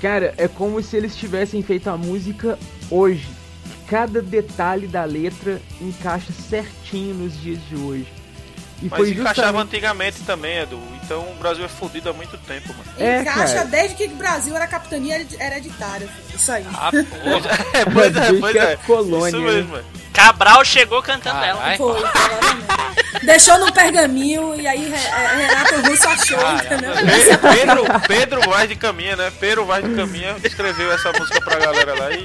Cara, é como se eles tivessem feito a música hoje. Cada detalhe da letra encaixa certinho nos dias de hoje. E Mas foi encaixava justamente... antigamente também, Edu. Então o Brasil é fodido há muito tempo, mano. É, Encaixa cara. desde que o Brasil era capitania hered- hereditária. filho. Isso aí. Ah, porra. É, pois é, pois que é. é colônia, Isso né? mesmo, é. Cabral chegou cantando ela. Foi. Deixou no pergaminho e aí é, Renato Russo achou, entendeu? Pe- Pedro, Pedro Vaz de Caminha, né? Pedro Vaz de Caminha escreveu essa música pra galera lá e.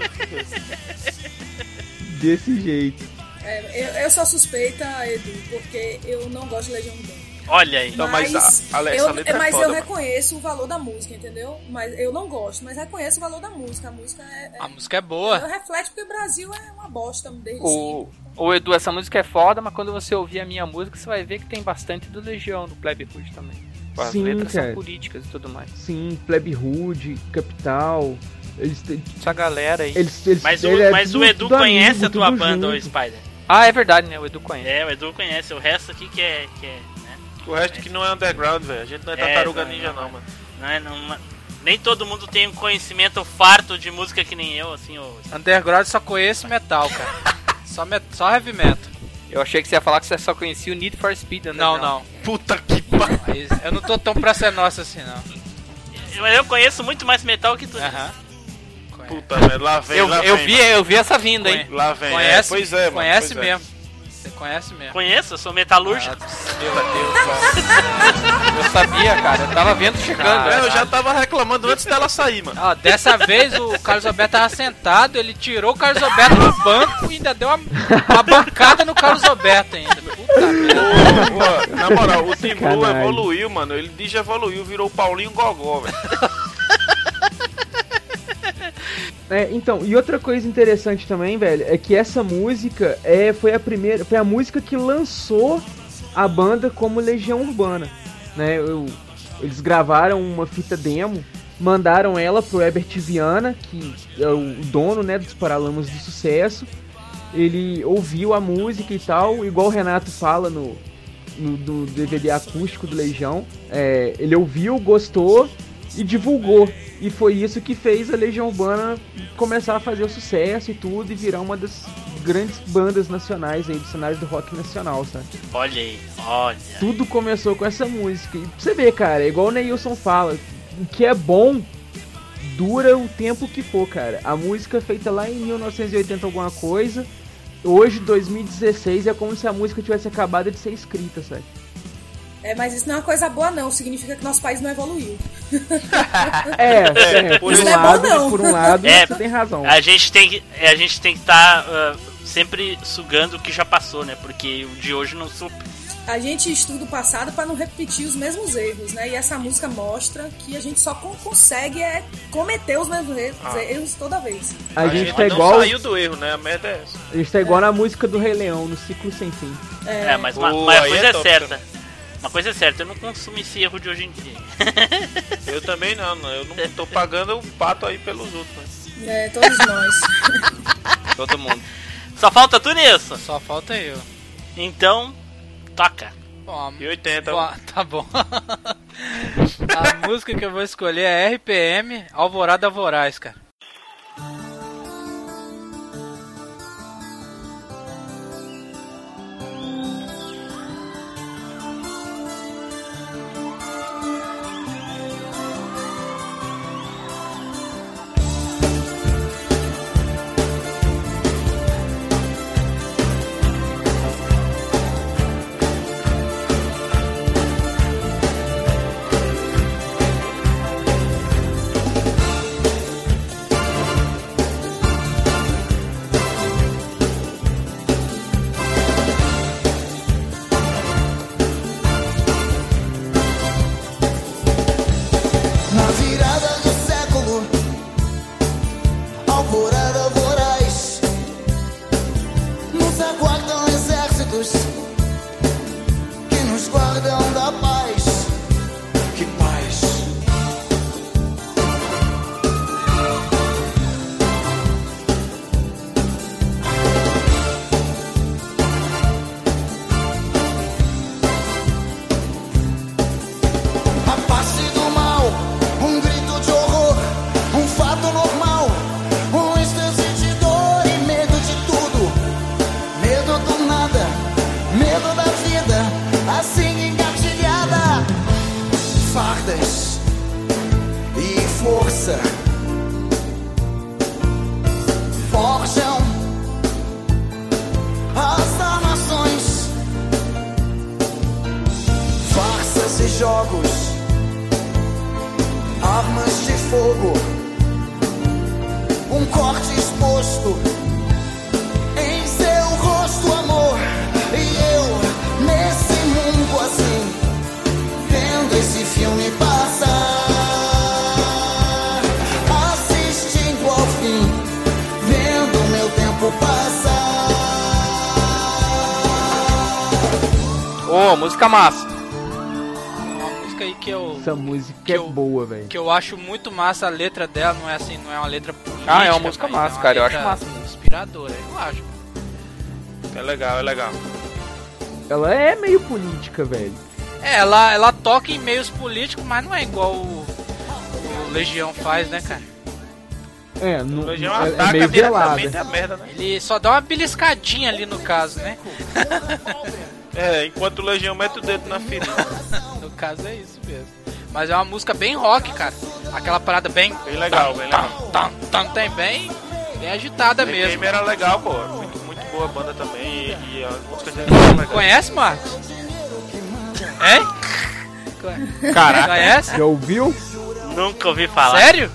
Desse jeito. É, eu, eu sou suspeita, Edu, porque eu não gosto de Legião Urbana. Olha aí. Não, mas a- a- essa eu, letra é mas foda, eu mano. reconheço o valor da música, entendeu? Mas eu não gosto, mas reconheço o valor da música. A música é. é A música é boa. reflete porque o Brasil é uma bosta desde O, sempre. Edu, essa música é foda, mas quando você ouvir a minha música, você vai ver que tem bastante do Legião, do Plebe Hood também. As Sim, letras cara. são políticas e tudo mais. Sim, Plebe Hood, Capital. Eles, te- Essa galera aí. eles, eles Mas o, ele é mas tudo- o Edu tudo conhece amigo, a tua banda, ô junto. Spider. Ah, é verdade, né? O Edu conhece. É, o Edu conhece. O resto aqui que é. Que é? O resto que não é underground, velho. A gente não é É, tartaruga não, ninja, não. não, mano. Não é, não, nem todo mundo tem um conhecimento farto de música que nem eu, assim, ô. Underground só conheço metal, cara. Só, met só heavy metal. Eu achei que você ia falar que você só conhecia o Need for Speed, né? Não, não. Puta que pariu. Mas eu não tô tão pra ser nossa assim, não. Eu, eu conheço muito mais metal que tu. Aham. Puta, velho. Lá vem, Eu, lá eu, vem, vi, mano. eu vi essa vinda, hein? Lá vem. Conhece, é, pois é, mano. conhece pois é. mesmo. Você conhece mesmo. Conheço, eu sou metalúrgico. Meu Deus, Eu sabia, cara. Eu tava vendo chegando. É, eu já tava reclamando antes dela sair, mano. Ó, dessa vez o Carlos Alberto tava sentado, ele tirou o Carlos Alberto do banco e ainda deu uma, uma bancada no Carlos Alberto ainda. Puta na moral, o Tim Blue Sacanagem. evoluiu, mano. Ele diz evoluiu, virou o Paulinho Gogó, velho. É, então, e outra coisa interessante também, velho, é que essa música é, foi a primeira, foi a música que lançou a banda como Legião Urbana, né? Eu- eles gravaram uma fita demo, mandaram ela pro Herbert Viana, que é o dono, né, dos Paralamas do Sucesso. Ele ouviu a música e tal, igual o Renato fala no, no do DVD acústico do Legião. É, ele ouviu, gostou e divulgou. E foi isso que fez a Legião Urbana começar a fazer o sucesso e tudo e virar uma das grandes bandas nacionais aí do cenário do rock nacional, sabe? Olha aí, olha. Tudo começou com essa música. E pra você ver, cara, é igual o Neilson fala, o que é bom dura o tempo que for, cara. A música feita lá em 1980 alguma coisa, hoje 2016 é como se a música tivesse acabado de ser escrita, sabe? É, mas isso não é uma coisa boa, não. Significa que nosso país não evoluiu. É, é, por, um não é bom, lado, não. por um lado, É, você tem razão. A gente tem que a gente tem que estar sempre sugando o que já passou, né? Porque o de hoje não supre. A gente estuda o passado para não repetir os mesmos erros, né? E essa música mostra que a gente só con- consegue é cometer os mesmos erros, Ah. erros toda vez. A, gente tá não igual, saiu do erro, né? A merda é essa. a gente tá igual na música do Rei Leão, no ciclo sem fim. É, mas uma, mas a coisa é é, top, certa. Uma coisa é certa, eu não consumo esse erro de hoje em dia. Eu também não, não. Eu não tô pagando o pato aí pelos outros. Né? É, todos nós. Todo mundo. Só falta tu nisso. Só falta eu. Então, toca. Bom, E 80. Bom, tá bom. A música que eu vou escolher é RPM Alvorada Voraz, cara. Música massa. Uma música aí que eu. Essa música é boa, velho. Que eu acho muito massa a letra dela, não é assim, não é uma letra política. Ah, é uma música mas massa, uma cara, eu acho massa. Inspiradora, eu acho. É legal, é legal. Ela é meio política, velho. É, ela, ela toca em meios políticos, mas não é igual o, o Legião faz, né, cara? É, não, Legião é, é ataca meio velada. diretamente a merda, né? Ele só dá uma beliscadinha ali no caso, né? É, enquanto o Legião mete o dedo na ferida. no caso é isso mesmo. Mas é uma música bem rock, cara. Aquela parada bem. Bem legal, bem legal. Tam, tam, tem bem, bem agitada The mesmo. Game era legal, pô. Muito, muito boa a banda também. E, e as músicas dele eram legais. Conhece, Marcos? Hein? Caraca. Conhece? Já ouviu? Nunca ouvi falar. Sério?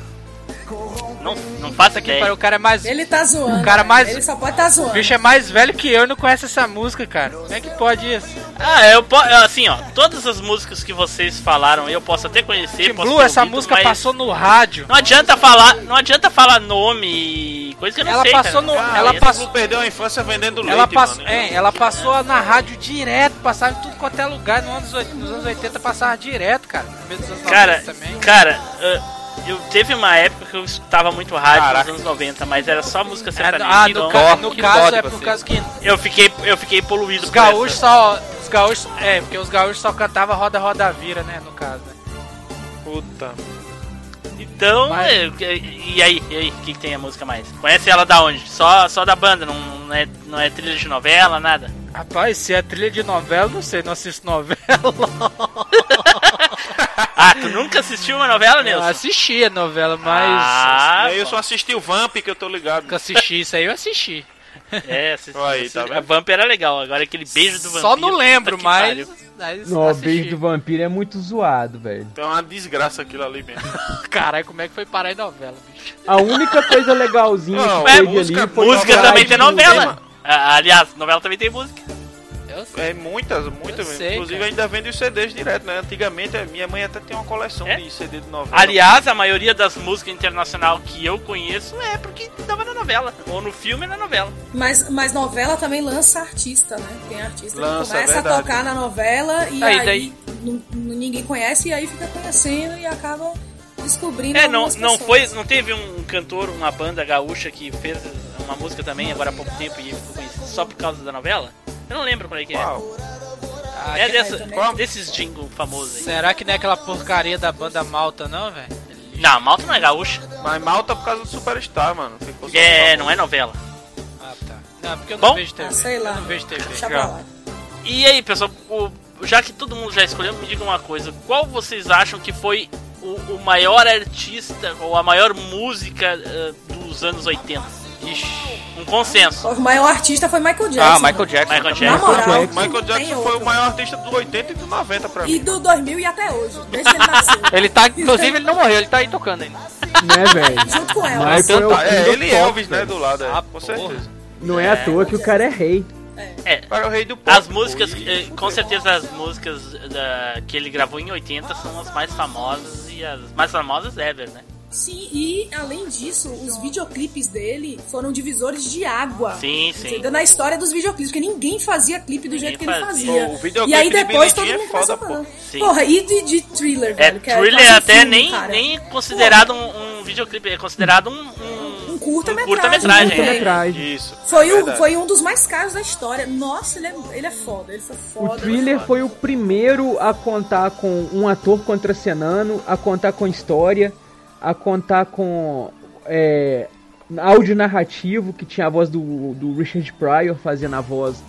Não, não faço Que ideia. o cara é mais. Ele tá zoando. O cara mais- Ele só pode tá O zoando. bicho é mais velho que eu e não conhece essa música, cara. Como é que pode isso? Ah, eu posso. Assim, ó, todas as músicas que vocês falaram eu posso até conhecer. Tim posso Blue, ter essa ouvido, música mas passou no rádio. Não adianta falar, não adianta falar nome e coisa que eu não Ela sei. passou cara. no- Ah, ela passou- Não perdeu a infância vendendo leite, Ela, passou, mano. é, ela passou na rádio direto, passava em tudo quanto é lugar. Nos anos, nos anos 80 passava direto, cara. No meio dos anos Cara, 90 também. cara, uh, eu teve uma época que eu escutava muito rádio Caraca. nos anos 90, mas era só música Ah, sertaneja. ah, então no, ca- dó, no caso é por causa que eu fiquei eu fiquei poluído os gaúchos essa. só. Os gaúchos. É, porque os gaúchos só cantavam roda, roda, vira, né? No caso, né? Puta. Então, Mas- é, e e aí, e aí, o que, que tem a música mais? Conhece ela da onde? Só só da banda, não, não é não é trilha de novela, nada. Rapaz, se é trilha de novela, não sei, não assisto novela. Ah, tu nunca assistiu uma novela, Eu Nilson? assisti a novela, mas. Ah, eu só assisti o Vamp, que eu tô ligado. Nunca assisti isso aí, eu assisti. É, assisti, Aí, tá a? Vamp era legal, agora aquele beijo do vampiro. Só não lembro, que mas. mas Não, o assisti. beijo do vampiro é muito zoado, velho. Então é uma desgraça aquilo ali mesmo. Caralho, como é que foi parar em novela, bicho? A única coisa legalzinha Não, que é, teve música- ali foi Música também tem novela. Ah, aliás, novela também tem música. Eu sei. É muitas, muitas sei, Inclusive cara. ainda vende os CDs direto, né? Antigamente a minha mãe até tem uma coleção É? de CD de novela. Aliás, a maioria das músicas internacional que eu conheço é porque tava na novela. Ou no filme na novela. Mas, mas novela também lança artista, né? Tem artista Lança, que começa é a verdade. tocar na novela e Aí, aí, ninguém conhece e aí fica conhecendo e acaba descobrindo É, não, não foi, não teve um cantor, uma banda gaúcha que fez uma música também agora há pouco tempo e ficou conhecido só por causa da novela? Eu não lembro qual é que é. Qual? Ah, É dessa, também. desses jingle famosos aí. Será que não é aquela porcaria da banda Malta, não, velho? Não, Malta não é gaúcha. Mas Malta por causa do Superstar, mano. É, não é novela. Ah, tá. Não, porque eu não Bom? vejo TV. Ah, sei lá. Eu não vejo TV. E aí, pessoal, o- já que todo mundo já escolheu, me diga uma coisa. Qual vocês acham que foi o, o maior artista ou a maior música eh, dos anos 80? Ixi. Um consenso. O maior artista foi Michael Jackson. Ah, Michael Jackson. Michael Na Jackson. moral, Jackson. Michael Jackson foi outro. o maior artista do 80 e do 90 pra E mim. do 2000 e até hoje, desde que ele nasceu. Ele tá, inclusive, ele não morreu, ele tá aí tocando ainda. Né, velho? Junto com ela. Michael é é, ele e Elvis, né, do lado, é, Ah, com certeza. Não é à toa que o cara é rei. É, O cara é o rei do pop. As músicas, pô, e- eh, com certeza as músicas da, que ele gravou em 80 são as mais famosas e as mais famosas ever, né? Sim, e além disso, os videoclipes dele foram divisores de água. Sim, sim. Na história dos videoclipes, porque ninguém fazia clipe do Ninguém jeito que ele fazia. Pô, o videoclipe e aí de depois todo Jean mundo é foda, começou a pô. Sim. Porra, e de, de thriller, É, velho? que Thriller um até filme, nem, cara. nem considerado um, um videoclipe, é considerado um, um, Um curta-metragem. curta-metragem, né? Metragem. Isso. Foi, é um, foi um dos mais caros da história. Nossa, ele é, ele é foda. Ele foi O foda. Thriller foi o primeiro a contar com um ator contracenando, a contar com história, a contar com é, áudio narrativo, que tinha a voz do, do Richard Pryor fazendo a voz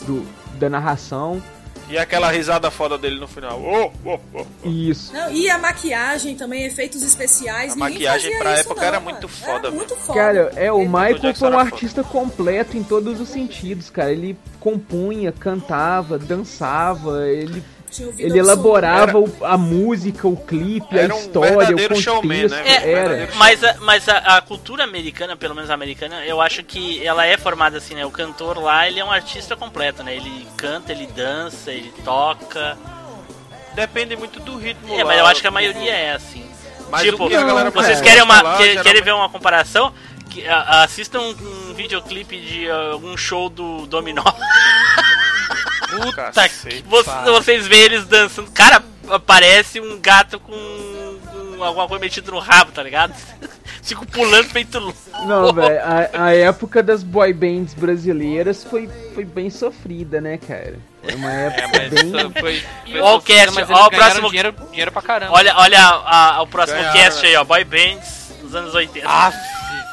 do, do- da narração. E aquela risada foda dele no final. Oh, oh, oh. Isso. Não, e a maquiagem também, efeitos especiais. A maquiagem pra isso, época não, era cara. muito foda, Era muito foda. Cara, é, o Michael Jackson foi um era foda. artista completo em todos os sentidos, cara. Ele compunha, cantava, dançava, ele, ele elaborava Era- o- a música, o clipe, a Era um história, o verdadeiro contexto. showman, né? É, Era. Mas, a, mas a, a cultura americana, pelo menos a americana, eu acho que ela é formada assim, né? O cantor lá, ele é um artista completo, né? Ele canta, ele dança, ele toca. Depende muito do ritmo É, lá. mas eu acho que a maioria é assim. Mas tipo, o que a galera vocês querem, uma, lá, que- geralmente- querem ver uma comparação? Que, a- assistam um, um videoclipe de uh, algum show do Dominó. Puta que vo- vocês veem eles dançando. Cara, parece um gato com, com alguma coisa metida no rabo, tá ligado? Fico pulando feito louco. Não, velho, a, a época das boy bands brasileiras foi, foi bem sofrida, né, cara? Foi uma época mas bem... foi- foi Ó o cast, mas ó o próximo. dinheiro- dinheiro pra caramba. Olha, olha a- a- o próximo Ganharam, cast né? aí, ó. Boy Bands dos anos 80. Aff,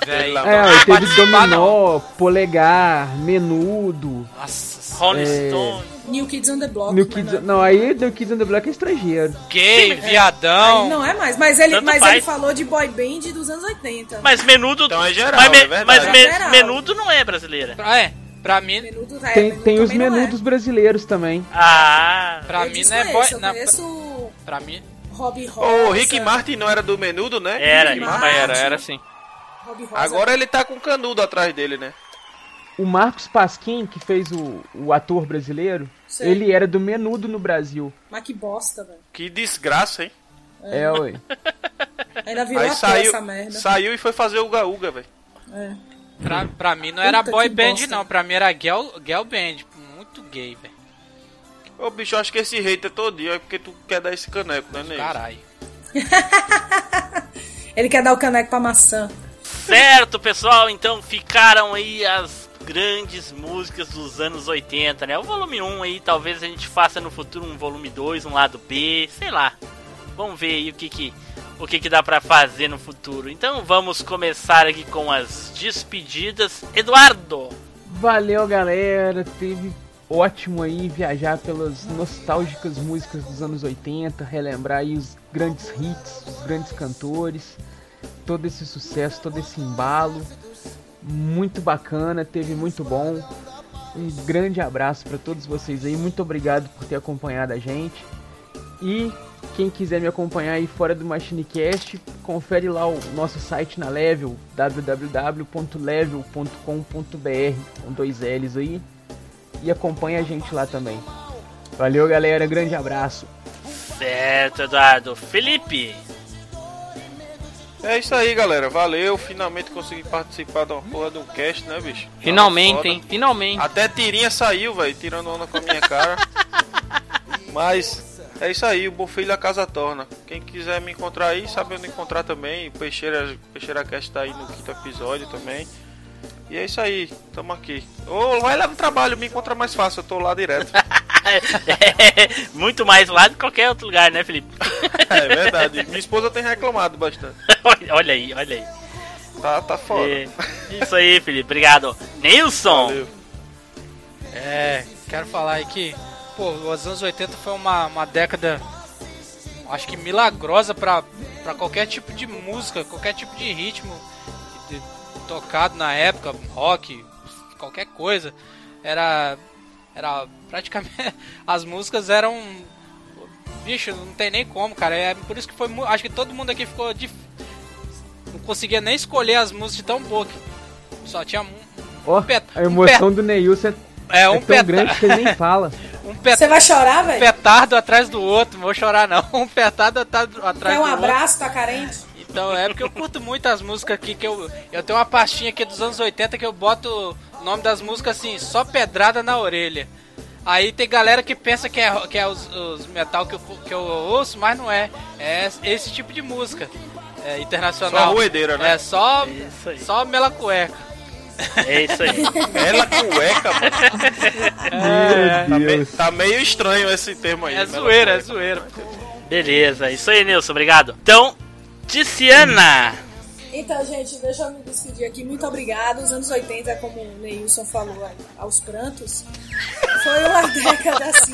velho. É, ó, teve Dominó, Polegar, Menudo. Nossa, Rolling é, Stone. New Kids on the Block. New mas Kids, não, não, aí New Kids on the Block é estrangeiro. Gay, viadão. Aí não é mais, mas ele, Tanto mas faz. ele falou de boy band dos anos 80. Mas Menudo. Então é geral, mas, me- é mas me- É geral. Menudo não é brasileira. Pra, é, pra mim, Menudo, é, Tem, Menudo tem os é. menudos brasileiros também. Ah. pra Eu mim não é boy. eu conheço pra mim. Robbie Ô, Rosa. o Rick Martin não era do menudo, né? Era, Rick Martin. Era, era Rosa. Agora ele tá com canudo atrás dele, né? O Marcos Pasquim, que fez o, o ator brasileiro, Sei. ele era do Menudo no Brasil. Mas que bosta, velho. Que desgraça, hein? É, ué. Ainda virou Aí saiu, essa merda. saiu e foi fazer o Gaúga, velho. É. Pra, pra mim não era Puta boy band, bosta. não. Pra mim era girl, girl band. Muito gay, velho. Ô, bicho, eu acho que esse hater todo dia é porque tu quer dar esse caneco, né, Ney? Caralho. Ele quer dar o caneco pra maçã. Certo, pessoal, então ficaram aí as grandes músicas dos anos 80, né? O volume 1 aí, talvez a gente faça no futuro um volume 2, um lado B, sei lá. Vamos ver aí o que que, o que, que dá pra fazer no futuro. Então vamos começar aqui com as despedidas. Eduardo! Valeu, galera. Teve ótimo aí viajar pelas nostálgicas músicas dos anos 80, relembrar aí os grandes hits, os grandes cantores, todo esse sucesso, todo esse embalo. Muito bacana, teve muito bom. Um grande abraço para todos vocês aí. Muito obrigado por ter acompanhado a gente. E quem quiser me acompanhar aí fora do MachineCast, confere lá o nosso site na Level, www.level.com.br, com dois L's aí. E acompanha a gente lá também. Valeu, galera. Grande abraço. Certo, Eduardo. Felipe! É isso aí, galera. Valeu. Finalmente consegui participar de uma porra de um cast, né, bicho? Finalmente, hein? Finalmente. Até tirinha saiu, velho, tirando onda com a minha cara. Mas é isso aí, o bom filho a casa torna. Quem quiser me encontrar aí, sabe onde encontrar também. O Peixeira, Peixeira Cast tá aí no quinto episódio também. E é isso aí, tamo aqui. Ou vai lá no trabalho, me encontra mais fácil, eu tô lá direto. Muito mais lá do que qualquer outro lugar, né, Felipe? é verdade. Minha esposa tem reclamado bastante. olha, olha aí, olha aí. Tá, tá foda. É, isso aí, Felipe. Obrigado. Nilson! Valeu. É, quero falar aí que, pô, os anos 80 foi uma, uma década, acho que milagrosa pra, pra qualquer tipo de música, qualquer tipo de ritmo de- tocado na época, rock, qualquer coisa. Era, era praticamente, as músicas eram, bicho, não tem nem como, cara. É por isso que foi, acho que todo mundo aqui ficou de, não conseguia nem escolher as músicas de tão boa que só tinha um, Ó, pet- a um emoção do Neilson é, é um é tão grande que ele nem fala. um pet- Você vai chorar, um velho? petardo atrás do outro, não vou chorar não. Um petardo atrás, um do outro. abraço, tá carente? Então é porque eu curto muito as músicas aqui que eu eu tenho uma pastinha aqui dos anos 80 que eu boto nome das músicas assim, só pedrada na orelha. Aí tem galera que pensa que é, que é os, os metal que eu, que eu ouço, mas não é. É esse tipo de música. É internacional. Só ruedeira, né? É só só mela cueca. É isso aí. Ela cueca, mano. É, Tá, me- tá meio estranho esse termo aí. é mela zoeira, é cueca. zoeira. Beleza, isso aí, Nilson. Obrigado. Então, Tiziana! Então, gente, deixa eu me despedir aqui. Muito obrigado. Os anos 80, como o Neilson falou, aos prantos. foi uma década assim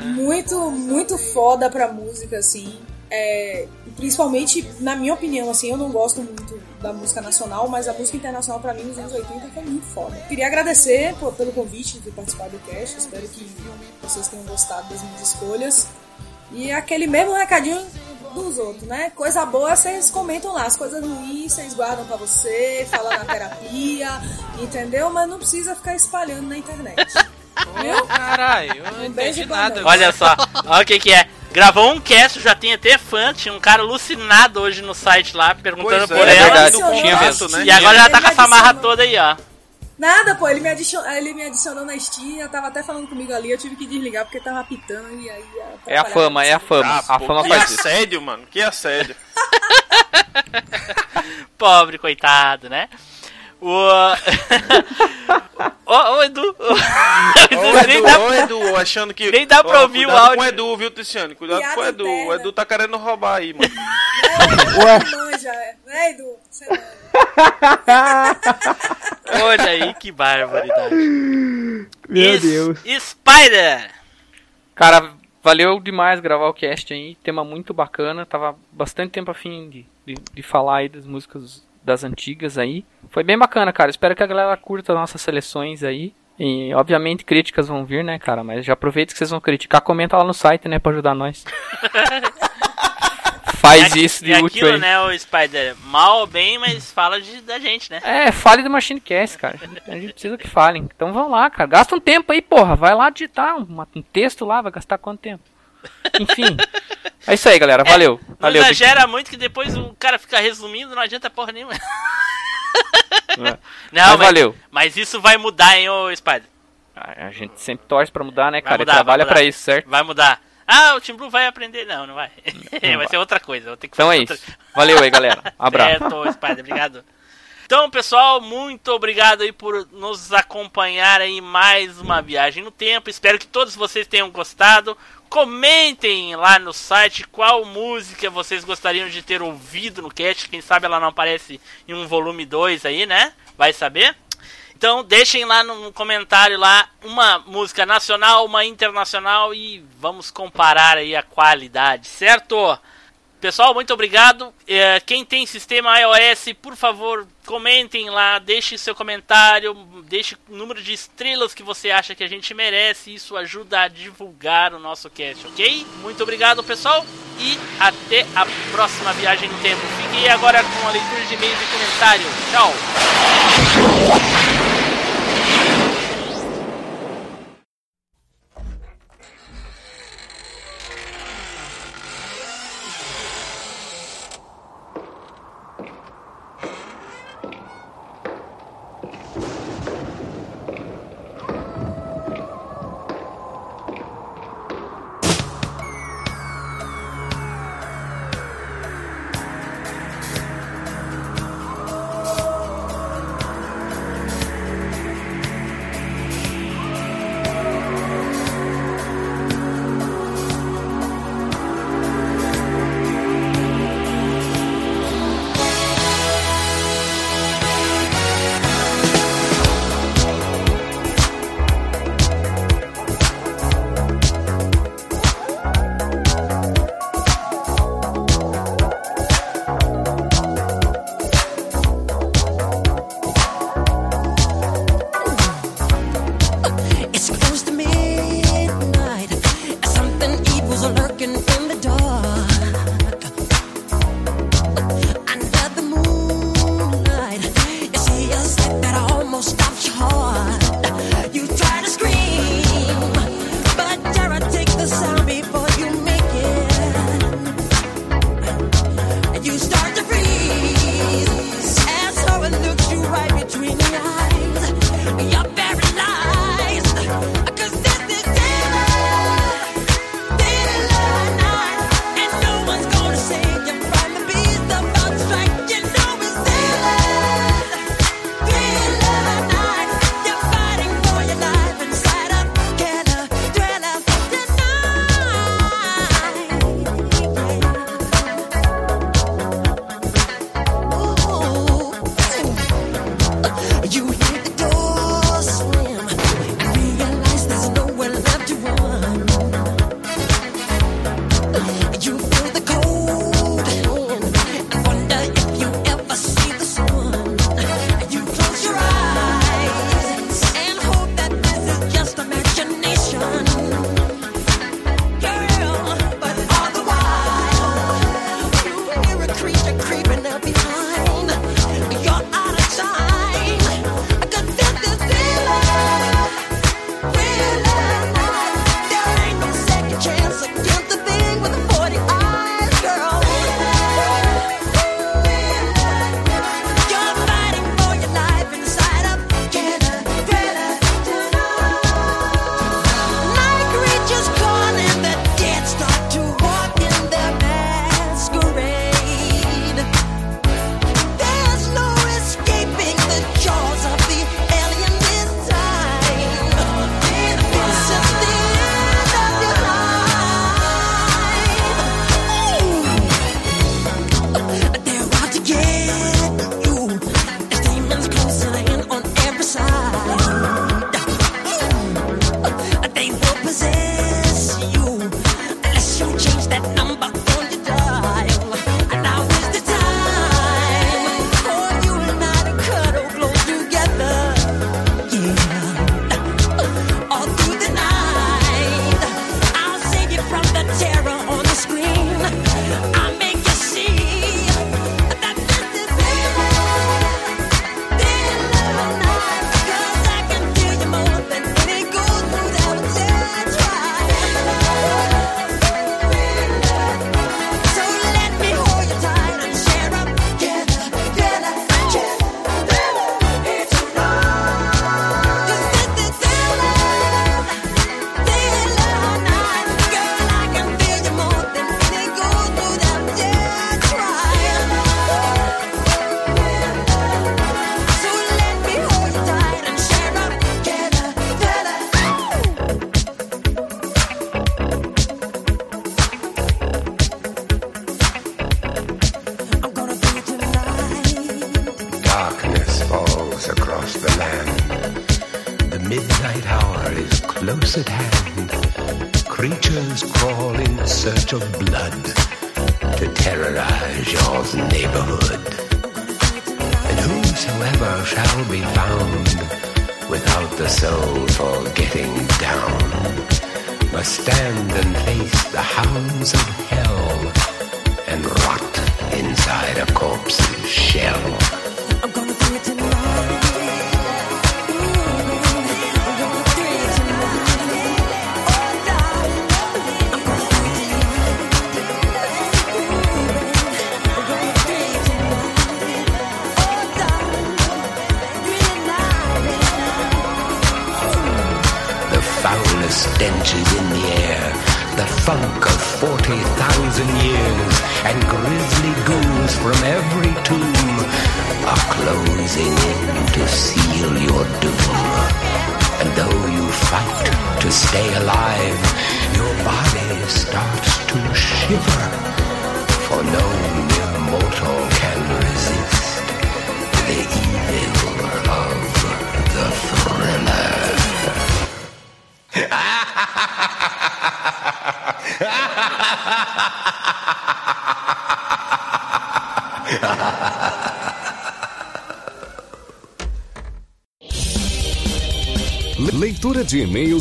muito, muito foda pra música, assim. É, principalmente, na minha opinião, assim, eu não gosto muito da música nacional, mas a música internacional pra mim nos anos 80 foi muito foda. Queria agradecer pô, pelo convite de participar do cast, espero que vocês tenham gostado das minhas escolhas. E aquele mesmo recadinho dos outros, né? Coisa boa vocês comentam lá, as coisas ruins vocês guardam pra você, falam na terapia, entendeu? Mas não precisa ficar espalhando na internet. Viu? Caralho, eu não Um entendi nada. Olha só, olha o que que é. Gravou um cast, já tem até fã, tinha um cara alucinado hoje no site lá, perguntando Pois é, por é ela. verdade, Adicionou tinha. Steam. E agora já tá com essa marra toda aí, ó. Nada, pô, ele me, adicionou, ele me adicionou na Steam, tava até falando comigo ali, eu tive que desligar porque tava apitando e aí... É a fama, é a fama. Ah, a pô, fama que faz isso. assédio, mano. Que assédio. Pobre, coitado, né? O. Ô, ô, Edu. Nem Edu, dá- ô, Edu, achando que. nem dá pra Ó, ouvir o cuidado áudio. com o Edu, viu, Ticiane? Cuidado Piada com o Edu. interna. O Edu tá querendo roubar aí, mano. Ué. Manja, né, Edu? Você manja. Olha aí que barbaridade. Meu Es- Deus. Spider! Cara, valeu demais gravar o cast aí. Tema muito bacana. Tava bastante tempo a fim de, de, de falar aí das músicas das antigas aí. Foi bem bacana, cara. Espero que a galera curta as nossas seleções aí. E, obviamente, críticas vão vir, né, cara? Mas já aproveita que vocês vão criticar. Comenta lá no site, né, pra ajudar nós. Faz É- isso de é útil aquilo, aí. né, o Spider? Mal ou bem, mas fala de, da gente, né? É, fale do Machine Cast, cara. A gente, a gente precisa que falem. Então vão lá, cara. Gasta um tempo aí, porra. Vai lá digitar um, um texto lá, vai gastar quanto tempo? Enfim. É isso aí, galera. Valeu. Não Valeu. exagera muito que depois o cara fica resumindo, não adianta porra nenhuma. É. Não, Mas valeu. Mas isso vai mudar, hein, ô Spider? A gente sempre torce pra mudar, né, cara? mudar, e trabalha pra isso, certo? Vai mudar. Ah, o Team Blue vai aprender. Não, não vai. vai vai. ser outra coisa. Vou ter que Então é outra- isso. Valeu aí, galera. Abraço. Certo, Spider, obrigado. Então, pessoal, muito obrigado aí por nos acompanhar aí em mais uma viagem no tempo. Espero que todos vocês tenham gostado. Comentem lá no site qual música vocês gostariam de ter ouvido no cast. Quem sabe ela não aparece em um volume 2 aí, né? Vai saber. Então deixem lá no comentário lá uma música nacional, uma internacional e vamos comparar aí a qualidade, certo? Pessoal, muito obrigado. É, quem tem sistema iOS, por favor, comentem lá, deixe seu comentário, deixe o número de estrelas que você acha que a gente merece. Isso ajuda a divulgar o nosso cast, ok? Muito obrigado, pessoal, e até a próxima viagem no tempo. Fiquem agora com a leitura de e-mails e comentários. Tchau!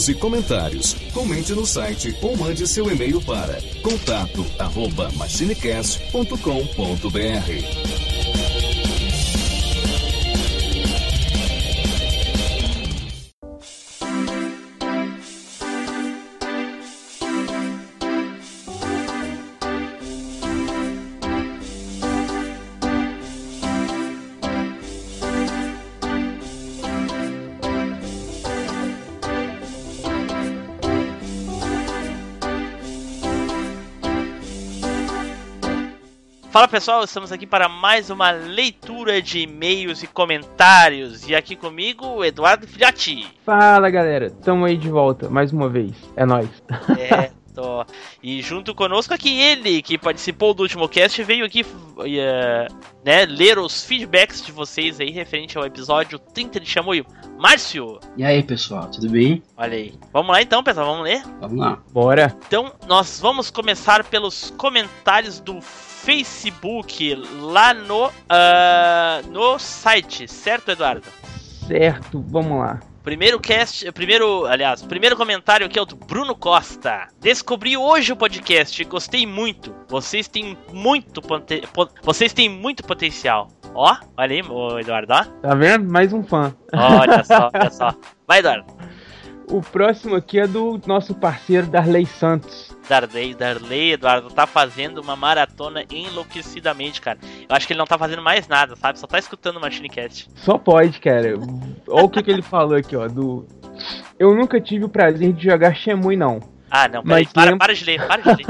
E comentários. Comente no site ou mande seu e-mail para contato Fala pessoal, estamos aqui para mais uma leitura de e-mails e comentários. E aqui comigo, o Eduardo Filhote. Fala galera, tamo aí de volta mais uma vez. É nóis. É, tô. E junto conosco aqui ele, que participou do último cast, veio aqui eh, né, ler os feedbacks de vocês aí referente ao episódio 30 de Chamoio. Márcio! E aí, pessoal, tudo bem? Olha aí. Vamos lá então, pessoal, vamos ler? Vamos lá. Bora. Então, nós vamos começar pelos comentários do Facebook lá no, ah, no site, certo, Eduardo? Certo, vamos lá. Primeiro cast, primeiro, aliás, primeiro comentário aqui é o do Bruno Costa. Descobri hoje o podcast e gostei muito. Vocês têm muito vocês têm muito potencial. Ó, olha aí, Eduardo, ó. Tá vendo? Mais um fã. Olha só, olha só. Vai, Eduardo. O próximo aqui é do nosso parceiro Darley Santos. Darley, Darley, Eduardo, tá fazendo uma maratona enlouquecidamente, cara. Eu acho que ele não tá fazendo mais nada, sabe? Só tá escutando o Machinecast. Só pode, cara. Olha o que, que ele falou aqui, ó. Do... Eu nunca tive o prazer de jogar Shemui, não. Ah, não, peraí, Mas para, lem- para de ler, para de ler.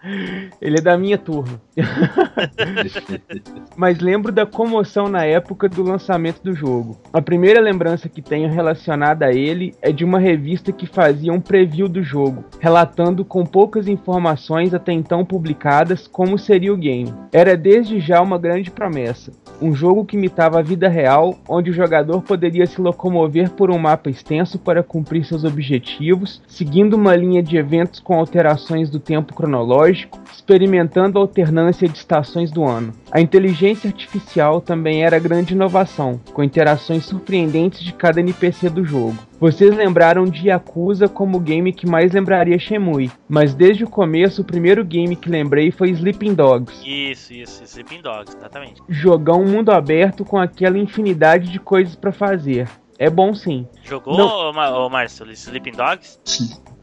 Ele é da minha turma. Mas lembro da comoção na época do lançamento do jogo. A primeira lembrança que tenho relacionada a ele é de uma revista que fazia um preview do jogo, relatando com poucas informações até então publicadas como seria o game. Era desde já uma grande promessa. Um jogo que imitava a vida real, onde o jogador poderia se locomover por um mapa extenso para cumprir seus objetivos, seguindo uma linha de eventos com alterações do tempo cronológico, experimentando a alternância de estações do ano. A inteligência artificial também era grande inovação, com interações surpreendentes de cada NPC do jogo. Vocês lembraram de Yakuza como o game que mais lembraria Shemui, mas desde o começo o primeiro game que lembrei foi Sleeping Dogs. Isso, isso, Sleeping Dogs, exatamente. Jogar um mundo aberto com aquela infinidade de coisas pra fazer. É bom sim. Jogou, Não. ô, Márcio, Sleeping Dogs?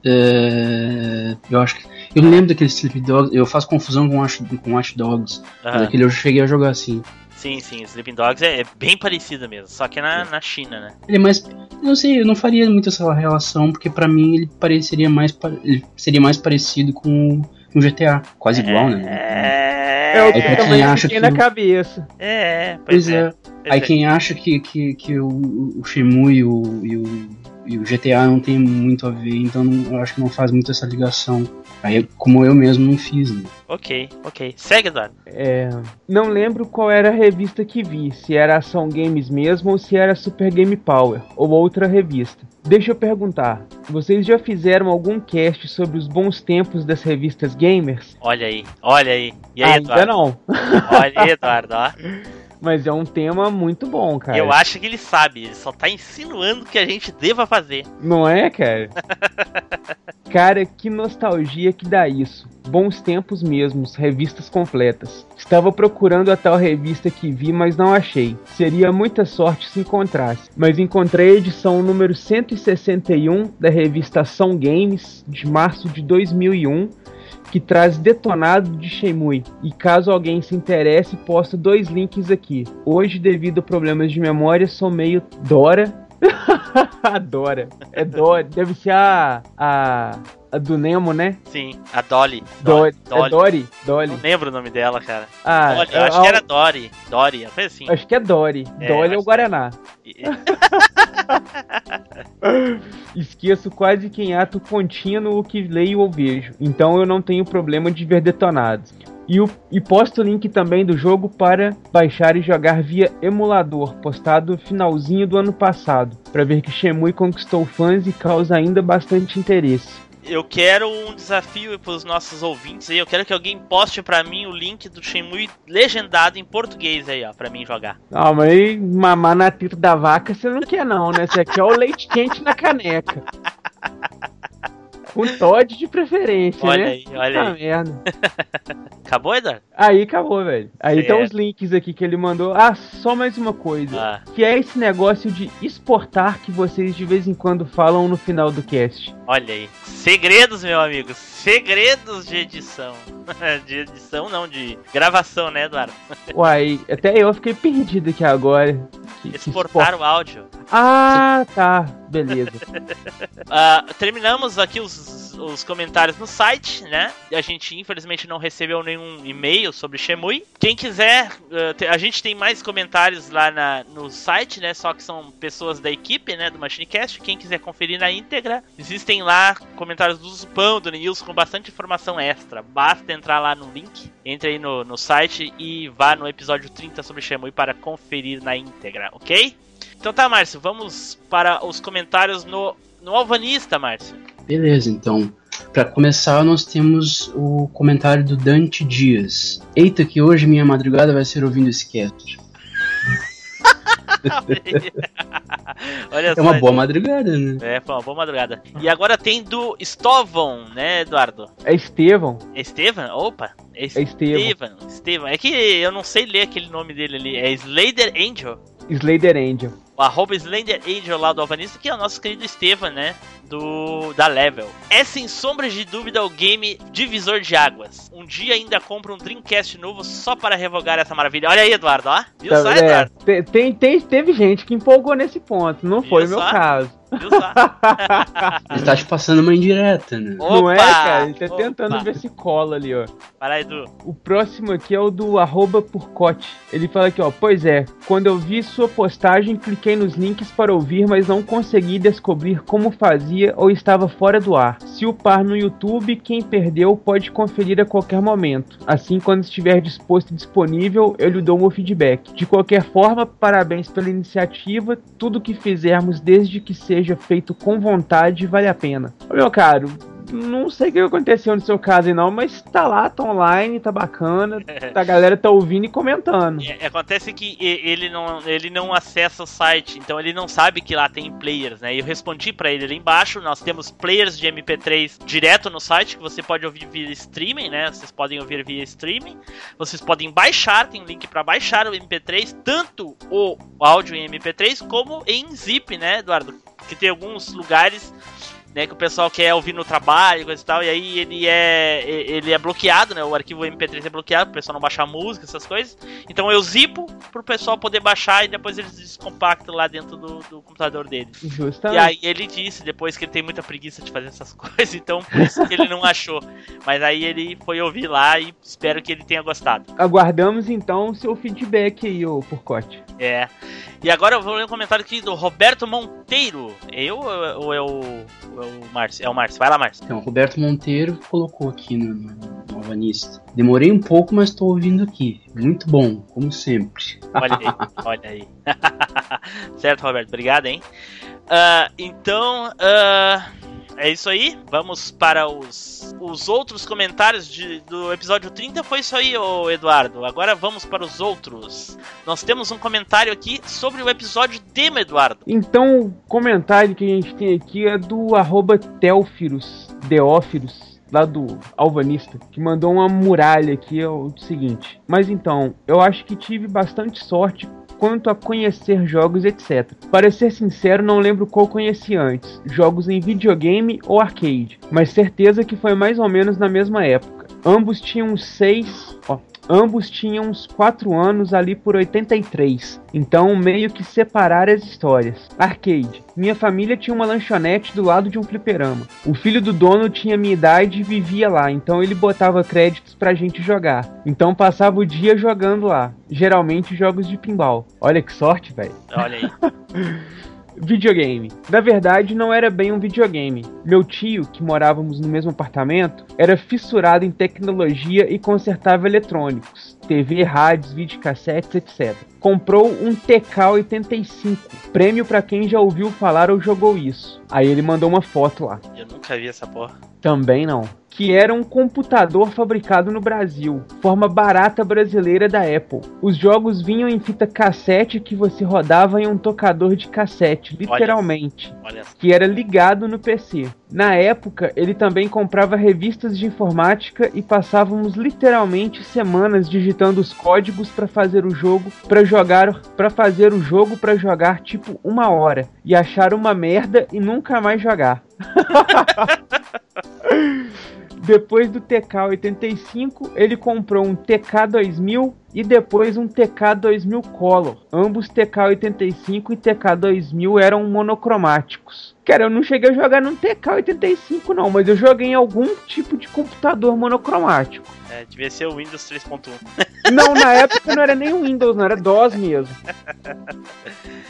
É, eu acho que. Eu lembro daquele Sleep Dogs. Eu faço confusão com Watch, com Watch Dogs. Aham. aquele eu cheguei a jogar assim. Sim, sim, Sleeping Dogs é, é bem parecido mesmo, só que é na, na China, né? Ele é mais. Eu não sei, eu não faria muito essa relação, porque pra mim ele pareceria mais. Ele seria mais parecido com o GTA. Quase igual, né? É, É o Aí que pra também quem acha fiquei que. na cabeça. É, Pois é. Pois Aí é. quem acha que, que, que o, o e o, e, o, e o GTA não tem muito a ver, então não- eu acho que não faz muito essa ligação. Aí, como eu mesmo não fiz, né? Ok, ok. Segue, Eduardo. É, não lembro qual era a revista que vi, se era Ação Games mesmo ou se era Super Game Power ou outra revista. Deixa eu perguntar, vocês já fizeram algum cast sobre os bons tempos das revistas gamers? Olha aí, olha aí. E aí, Ainda Eduardo? não. Olha aí, Eduardo, ó. Mas é um tema muito bom, cara. Eu acho que ele sabe, ele só tá insinuando que a gente deva fazer. Não é, cara? cara, que nostalgia que dá isso. Bons tempos mesmos, revistas completas. Estava procurando a tal revista que vi, mas não achei. Seria muita sorte se encontrasse. Mas encontrei a edição número 161 da revista Ação Games, de março de 2001, que traz detonado de Shenmue. E caso alguém se interesse, posto dois links aqui. Hoje, devido a problemas de memória, sou meio Dora. Dora. É Dora. Deve ser a, a. a do Nemo, né? Sim, a Dolly. Dory. É Dory? Dolly. Não lembro o nome dela, cara. Ah, Dolly, eu é- acho que era Dory. Dory, coisa assim. Acho que é Dory. É, Dolly é o Guaraná. Esqueço quase que em ato contínuo o que leio ou vejo, então eu não tenho problema de ver detonados. E, o, e posto o link também do jogo para baixar e jogar via emulador, postado finalzinho do ano passado, para ver que Shemui conquistou fãs e causa ainda bastante interesse. Eu quero um desafio pros nossos ouvintes aí. Eu quero que alguém poste pra mim o link do Shenmue legendado em português aí, ó, pra mim jogar. Ah, mas aí, mamar na teta da vaca você não quer não, né? Você quer o leite quente na caneca. Com Todd de preferência, Olha né? aí, olha ah, aí. merda. Acabou, Eduardo? Aí acabou, velho. Aí Certo. estão os links aqui que ele mandou. Ah, só mais uma coisa. Ah. Que é esse negócio de exportar que vocês de vez em quando falam no final do cast. Olha aí. Segredos, meu amigo. Segredos de edição. de edição, não, de gravação, né, Eduardo? Uai, até eu fiquei perdido aqui agora. Que- que Exportar expor- o áudio. Ah, tá. Beleza. Ah, terminamos aqui os, os comentários no site, né? A gente infelizmente não recebeu nenhum e-mail sobre Shemui. Quem quiser, te- a gente tem mais comentários lá na, no site, né? Só que são pessoas da equipe, né? Do Machinecast. Quem quiser conferir na íntegra, existem lá comentários do Zupão, do Nils, com bastante informação extra. Basta entrar lá no link, entre aí no, no site e vá no episódio 30 sobre Shemui para conferir na íntegra, ok? Então tá, Márcio, vamos para os comentários no, no Alvanista, Márcio. Beleza, então. Pra começar, nós temos o comentário do Dante Dias. Eita, que hoje minha madrugada vai ser ouvindo esse cast. Olha É só, uma boa madrugada, né? É, foi uma boa madrugada. E agora tem do Stovon, né, Eduardo? É Estevão. É Estevan? Opa! É É Estevão. Estevan. Estevan. É que eu não sei ler aquele nome dele ali. É Slater Angel. Slater Angel. O arroba Slender Angel lá do Alvanista, que é o nosso querido Estevan, né? Do da Level. É sem sombras de dúvida o game divisor de águas. Um dia ainda compro um Dreamcast novo só para revogar essa maravilha. Olha aí, Eduardo, ó. Viu Tá- só, é, Eduardo? te- tem, tem, teve gente que empolgou nesse ponto. Não foi o meu caso. Viu só? Ele tá te passando uma indireta, né? Não é, Opa! cara? Ele tá Opa! tentando ver se cola ali, ó. Para aí, Edu. O próximo aqui é o do arroba Purcote. Ele fala aqui, ó. Pois é, quando eu vi sua postagem, cliquei nos links para ouvir, mas não consegui descobrir como fazia ou estava fora do ar. Se upar no YouTube, quem perdeu pode conferir a qualquer momento. Assim, quando estiver disposto e disponível, eu lhe dou meu feedback. De qualquer forma, parabéns pela iniciativa. Tudo que fizermos, desde que seja feito com vontade, vale a pena. Meu caro, não sei o que aconteceu no seu caso não, mas tá lá, tá online, tá bacana, a galera tá ouvindo e comentando. É, acontece que ele não, ele não acessa o site, então ele não sabe que lá tem players, né? Eu respondi pra ele ali embaixo, nós temos players de MP3 direto no site, que você pode ouvir via streaming, né? Vocês podem ouvir via streaming. Vocês podem baixar, tem um link pra baixar o MP3, tanto o áudio em MP3 como em zip, né, Eduardo? Que tem alguns lugares né, que o pessoal quer ouvir no trabalho, coisa e tal, e aí ele é ele é bloqueado, né? O arquivo MP3 é bloqueado, o pessoal não baixar música, essas coisas. Então eu zipo pro pessoal poder baixar e depois eles descompactam lá dentro do, do computador dele. Justamente. E aí ele disse depois que ele tem muita preguiça de fazer essas coisas, então por isso que ele não achou. Mas aí ele foi ouvir lá e espero que ele tenha gostado. Aguardamos então o seu feedback aí, ô Purcote. É. E agora eu vou ler um comentário aqui do Roberto Monteiro. Eu ou é o, o Márcio. É o Márcio. Vai lá, Márcio. Então, o Roberto Monteiro colocou aqui no, Alvanista. Demorei um pouco, mas tô ouvindo aqui. Muito bom, como sempre. Olha aí, olha aí. certo, Roberto, obrigado, hein? Ah, então, ah, é isso aí. Vamos para os, os outros comentários de- do episódio 30. Foi isso aí, ô Eduardo. Agora vamos para os outros. Nós temos um comentário aqui sobre o episódio demo, Eduardo. Então, o comentário que a gente tem aqui é do arroba Telfirus, Deófiros, lá do Alvanista, que mandou uma muralha aqui, é o seguinte. Mas então, eu acho que tive bastante sorte quanto a conhecer jogos, etc. Para ser sincero, não lembro qual conheci antes, jogos em videogame ou arcade, mas certeza que foi mais ou menos na mesma época. Ambos tinham 6, ó, ambos tinham uns 4 anos ali por 83. Então, meio que separar as histórias. Arcade. Minha família tinha uma lanchonete do lado de um fliperama. O filho do dono tinha minha idade e vivia lá, então ele botava créditos pra gente jogar. Então passava o dia jogando lá. Geralmente jogos de pinball. Olha que sorte, velho. Olha aí. Videogame. Na verdade, não era bem um videogame. Meu tio, que morávamos no mesmo apartamento, era fissurado em tecnologia e consertava eletrônicos, TV, rádios, videocassetes, etc. Comprou um TK-85, prêmio pra quem já ouviu falar ou jogou isso. Aí ele mandou uma foto lá. Eu nunca vi essa porra. Também não. Que era um computador fabricado no Brasil, forma barata brasileira da Apple. Os jogos vinham em fita cassete que você rodava em um tocador de cassete, literalmente, Olha só. que era ligado no PC. Na época, ele também comprava revistas de informática e passávamos literalmente semanas digitando os códigos para fazer o jogo, para jogar, para fazer o jogo para jogar tipo uma hora e achar uma merda e nunca mais jogar. Depois do TK85, ele comprou um TK2000 e depois um TK2000 Color. Ambos TK85 e TK2000 eram monocromáticos. Cara, eu não cheguei a jogar num TK85 não, mas eu joguei em algum tipo de computador monocromático. É, devia ser o Windows 3.1. Não, na época não era nem Windows, não era DOS mesmo.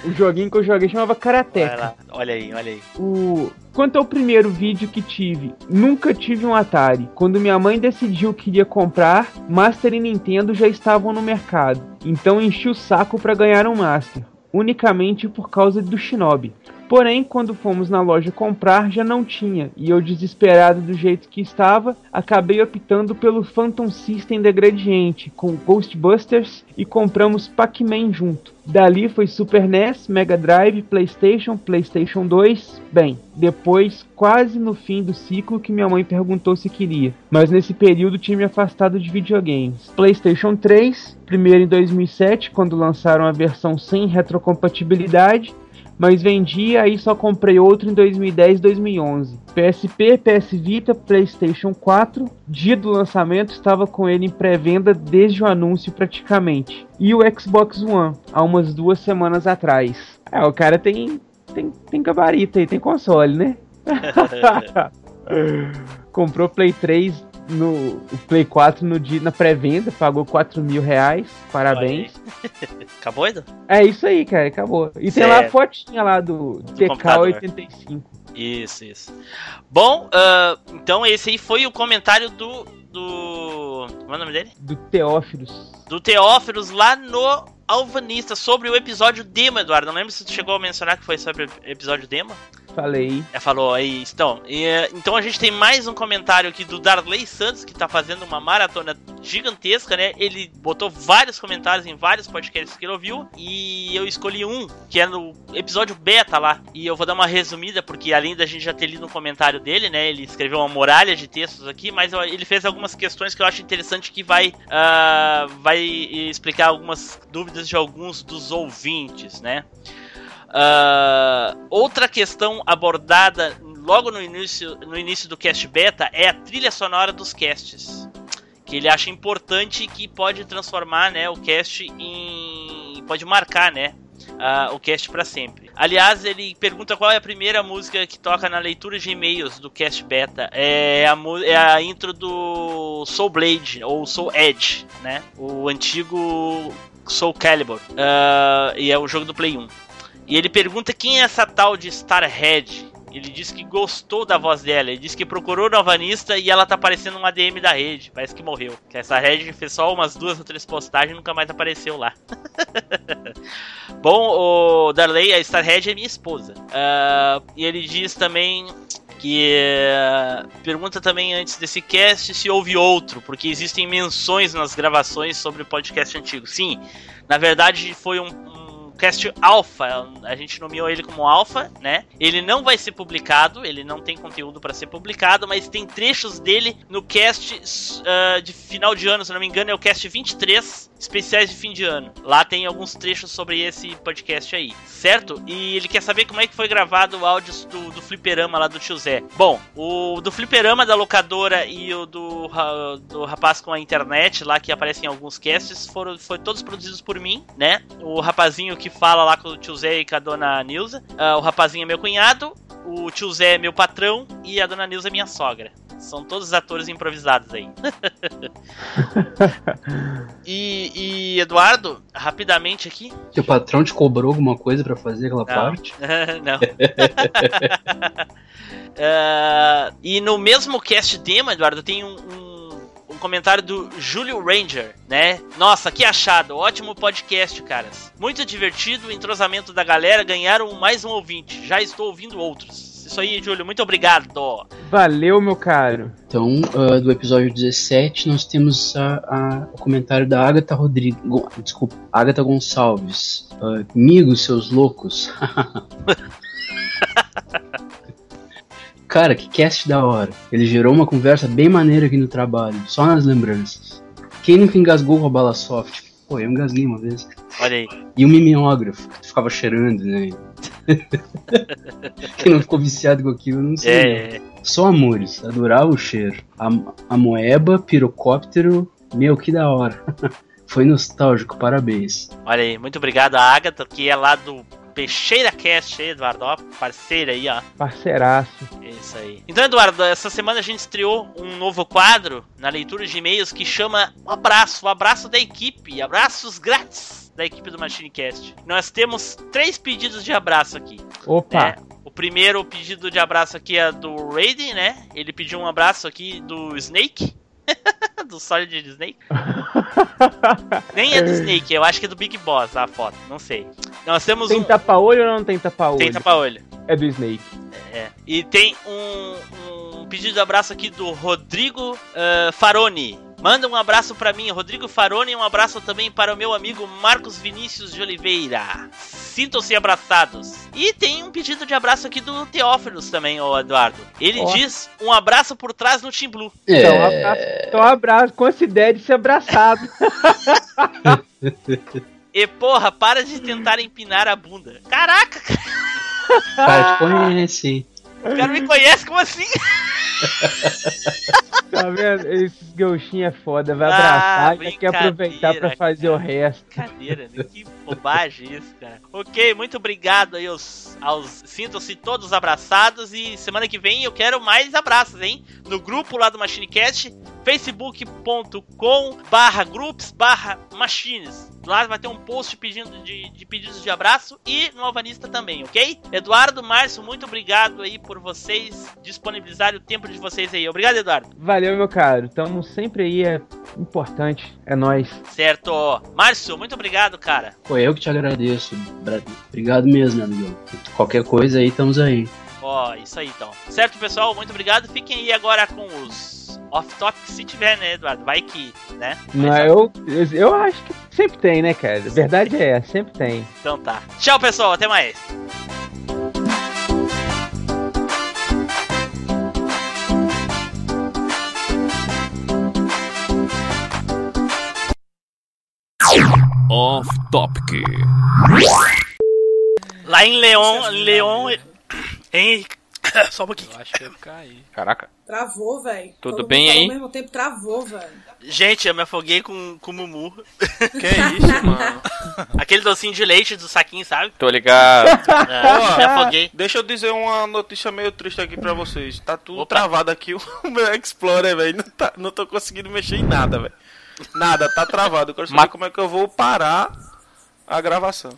O joguinho que eu joguei chamava Karateka. lá. Olha aí, olha aí. O... Quanto ao primeiro vídeo que tive, nunca tive um Atari. Quando minha mãe decidiu que iria comprar, Master e Nintendo já estavam no mercado. Então enchi o saco para ganhar um Master, unicamente por causa do Shinobi. Porém, quando fomos na loja comprar, já não tinha, e eu, desesperado do jeito que estava, acabei optando pelo Phantom System da Gradiente, com Ghostbusters, e compramos Pac-Man junto. Dali foi Super NES, Mega Drive, PlayStation, PlayStation 2. Bem, depois, quase no fim do ciclo, que minha mãe perguntou se queria. Mas nesse período tinha me afastado de videogames. PlayStation 3, primeiro em 2007, quando lançaram a versão sem retrocompatibilidade mas vendi aí só comprei outro em 2010 2011. PSP, PS Vita, PlayStation 4, dia do lançamento estava com ele em pré-venda desde o anúncio praticamente. E o Xbox One, há umas duas semanas atrás. É, o cara tem tem, tem gabarito aí, tem console, né? Comprou Play 3 no Play 4 no dia, na pré-venda, pagou 4 mil reais. Parabéns. Acabou, Edu? É isso aí, cara, acabou. E tem lá a Certo. fotinha lá do, TK85. Isso, isso. Bom, ah, então esse aí foi o comentário do. do. Como é o nome dele? Do Teófilos. Do Teófilos lá no Alvanista sobre o episódio demo, Eduardo. Não lembro se tu chegou a mencionar que foi sobre o episódio demo. Falei. É, falou aí. Então, então a gente tem mais um comentário aqui do Darley Santos, que tá fazendo uma maratona gigantesca, né? Ele botou vários comentários em vários podcasts que ele ouviu. E eu escolhi um, que é no episódio beta lá. E eu vou dar uma resumida, porque além da gente já ter lido um comentário dele, né? Ele escreveu uma muralha de textos aqui, mas ele fez algumas questões que eu acho interessante que vai, ah, vai explicar algumas dúvidas de alguns dos ouvintes, né? Ah, outra questão abordada logo no início, no início do cast beta é a trilha sonora dos casts. Que ele acha importante que pode transformar né, o cast em. pode marcar né, ah, o cast para sempre. Aliás, ele pergunta qual é a primeira música que toca na leitura de e-mails do cast beta. É a, é a intro do Soul Blade, ou Soul Edge, né? O antigo Soul Calibur. Ah, e é o jogo do Play 1. E ele pergunta quem é essa tal de Starhead. Ele disse que gostou da voz dela. Ele disse que procurou no Avanista e ela tá aparecendo um ADM da rede. Parece que morreu. Que essa rede fez só umas duas ou três postagens e nunca mais apareceu lá. Bom, o Darley, a Starhead é minha esposa. Ah, e ele diz também que eh, pergunta também antes desse cast se houve outro, porque existem menções nas gravações sobre o podcast antigo. Sim, na verdade foi um cast alpha, a gente nomeou ele como alpha, né? Ele não vai ser publicado, ele não tem conteúdo para ser publicado, mas tem trechos dele no cast ah, de final de ano, se não me engano, é o cast 23, especiais de fim de ano. Lá tem alguns trechos sobre esse podcast aí, certo? E ele quer saber como é que foi gravado o áudio do, do fliperama lá do tio Zé. Bom, o do fliperama da locadora e o do, do rapaz com a internet lá que aparece em alguns casts foram foi todos produzidos por mim, né? O rapazinho que fala lá com o tio Zé e com a dona Nilza. Ah, o rapazinho é meu cunhado, o tio Zé é meu patrão e a dona Nilza é minha sogra. São todos atores improvisados aí. e, e, Eduardo, rapidamente aqui. Teu patrão te cobrou alguma coisa pra fazer aquela Não. parte? Não. Ah, e no mesmo cast demo, Eduardo, tem um, um, um comentário do Júlio Ranger, né? Nossa, que achado, ótimo podcast, caras. Muito divertido, o entrosamento da galera, ganharam mais um ouvinte. Já estou ouvindo outros. Isso aí, Júlio, muito obrigado. Valeu, meu caro. Então, ah, do episódio 17, nós temos a- a- o comentário da Agatha Rodrigues. Desculpa, Agatha Gonçalves. Amigos, seus loucos. Cara, que cast da hora. Ele gerou uma conversa bem maneira aqui no trabalho, só nas lembranças. Quem nunca engasgou com a bala soft? Pô, eu engasguei uma vez. Olha aí. E o mimeógrafo, que ficava cheirando, né? Quem não ficou viciado com aquilo, não sei. É. não. Só amores, adorava o cheiro. A, a moeba, pirocóptero, meu, que da hora. Foi nostálgico, parabéns. Olha aí, muito obrigado a Agatha, que é lá do Peixeira Cast Eduardo, ó, parceira aí, ó. Parceiraço. Isso aí. Então, Eduardo, essa semana a gente estreou um novo quadro na leitura de e-mails que chama O Abraço, o abraço da equipe, abraços grátis da equipe do MachineCast. Nós temos três pedidos de abraço aqui. Opa. né? O primeiro pedido de abraço aqui é do Raiden, né? Ele pediu um abraço aqui do Snake. do Solid Snake. Nem é do Snake, eu acho que é do Big Boss a foto, não sei. Nós temos Tem um. tapa-olho ou não tem tapa-olho? Tem tapa-olho. É do Snake. É. E tem um, um pedido de abraço aqui do Rodrigo ah, Faroni. Manda um abraço pra mim, Rodrigo Faroni, e um abraço também para o meu amigo Marcos Vinícius de Oliveira. Sintam-se abraçados. E tem um pedido de abraço aqui do Teófilos também, ô Eduardo. Ele Ó. diz um abraço por trás no Team Blue. Então, um abraço, então, abraço. Considere se abraçado. E porra, para de tentar empinar a bunda. Caraca, O cara te conhece. o cara me conhece como assim? Tá vendo? Esse gauchinho é foda. Vai Ah, abraçar e quer aproveitar pra fazer o resto. Brincadeira, né? que bobagem isso, cara. Ok, muito obrigado aí aos, aos sintam-se todos abraçados e semana que vem eu quero mais abraços, hein? No grupo lá do MachineCast, facebook.com barra groups barra machines. Lá vai ter um post pedindo de, de pedidos de abraço e no Alvanista também, ok? Eduardo, Márcio, muito obrigado aí por vocês disponibilizarem o tempo de vocês aí. Obrigado, Eduardo. Valeu, meu caro. Tamo sempre aí, é importante. É nóis. Certo. Márcio, muito obrigado, cara. Pô, eu que te agradeço. Obrigado mesmo, meu amigão. Qualquer coisa aí, estamos aí. Ó, isso aí então. Certo, pessoal? Muito obrigado. Fiquem aí agora com os off-topic, se tiver, né, Eduardo? Vai que, né? Não, eu, eu, eu acho que sempre tem, né, cara? A verdade é, sempre tem. Então tá. Tchau, pessoal. Até mais. Off Topic. Lá em Leon, Leon, em só um pouquinho. Eu acho que eu caí. Caraca. Travou, velho. Tudo Todo bem aí? Ao mesmo tempo travou, velho. Gente, eu me afoguei com, com o Mumu. Que isso, mano? Aquele docinho de leite do saquinho, sabe? Tô ligado. É, me afoguei. Deixa eu dizer uma notícia meio triste aqui pra vocês. Tá tudo travado aqui o meu Explorer, velho. Não, tá- não tô conseguindo mexer em nada, velho. Nada, tá travado. Eu quero saber Mas- como é que eu vou parar a gravação.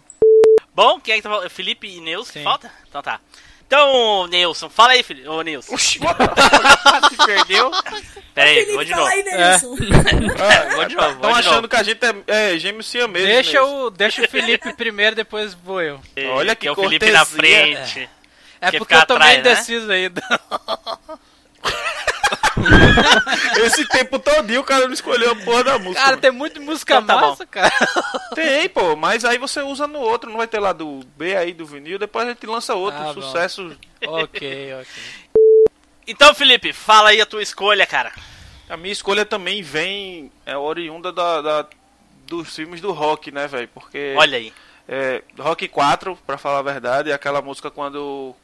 Bom, quem é que tá falando? Felipe e Neus, falta? Então tá. Então, Nilson, fala aí, filho. Ô, Nilson. Se perdeu. Pera aí, Felipe, vou de fala novo. aí, Nelson. É, Vou de novo, vou Estão achando novo. que a gente é, é gêmeo siamês. Deixa mesmo. o, deixa o Felipe primeiro, depois vou eu. Olha que que é o Felipe na cortesia. frente. É Quer porque eu tô atrás, meio né? indeciso ainda. Esse tempo todinho o cara não escolheu a porra da música. Cara, tem muita música Então tá massa, cara. Tem, pô, mas aí você usa no outro, não vai ter lá do B aí do vinil, depois a gente lança outro Ah, sucesso. ok, ok. Então, Felipe, fala aí a tua escolha, cara. A minha escolha também vem é oriunda da, da- dos filmes do rock, né, velho? Porque Olha aí. é, Rock 4, pra falar a verdade, é aquela música quando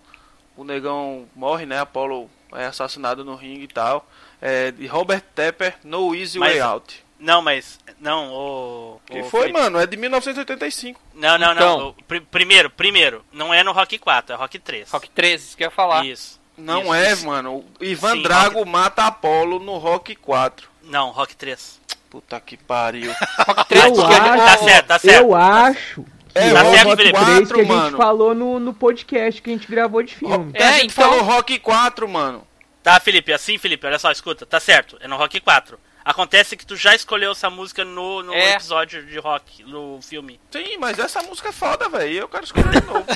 o negão morre, né? Apollo é assassinado no ringue e tal. É, de Robert Tepper, No Easy Mas- Way Out. Não, mas. Não, o. Que o foi, Felipe. mano? É de 1985. Não, não, Então. não. O pri- primeiro, primeiro, não é no Rock 4, é Rock 3. Rock 13, isso que eu ia falar. Isso. Não Isso, é, isso. mano. O Ivan Sim, Drago mata Apollo no Rock 4. Não, Rock 3. Puta que pariu. Rock 13, Eu que é- acho, Tá certo, tá certo. eu acho que É, o certo, Rock Felipe. 3 que a 4, gente mano. falou no, no podcast que a gente gravou de filme. a É, gente então- falou Rock 4, mano. Tá, Felipe, assim, Felipe, olha só, escuta, tá certo, é no Rock 4. Acontece que tu já escolheu essa música no, no É. episódio de rock, no filme. Sim, mas essa música é foda, velho. Eu quero escolher de novo.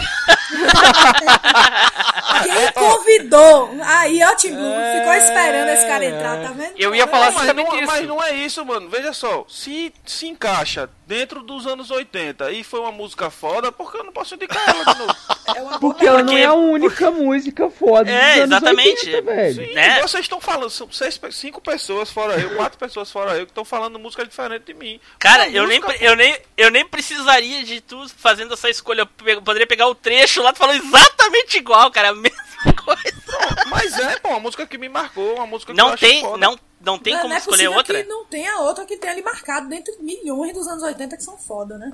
Quem convidou? Aí, ó, Tim Blue, ficou esperando esse cara entrar, tá vendo? Eu ia falar mas, justamente não, isso. mas não é isso, mano. Veja só. Se se encaixa dentro dos anos 80 e foi uma música foda, por que eu não posso indicar ela de novo? É Porque ela não Porque- é a única música foda É, dos anos exatamente. 80, velho. Sim, Né? vocês estão falando, são seis, cinco pessoas fora eu, quatro pessoas fora eu, que estão falando música diferente de mim. Cara, eu nem, música- pre- eu, nem, eu nem precisaria de tu fazendo essa escolha. Eu pe- poderia pegar o trecho lá, tu falou exatamente igual, cara, a mesma coisa. Mas é, pô, uma música que me marcou, uma música que eu Não acho tem, foda. não, não tem Não, como não é escolher outra? que não tenha outra que tenha ali marcado dentre milhões dos anos 80 que são foda, né?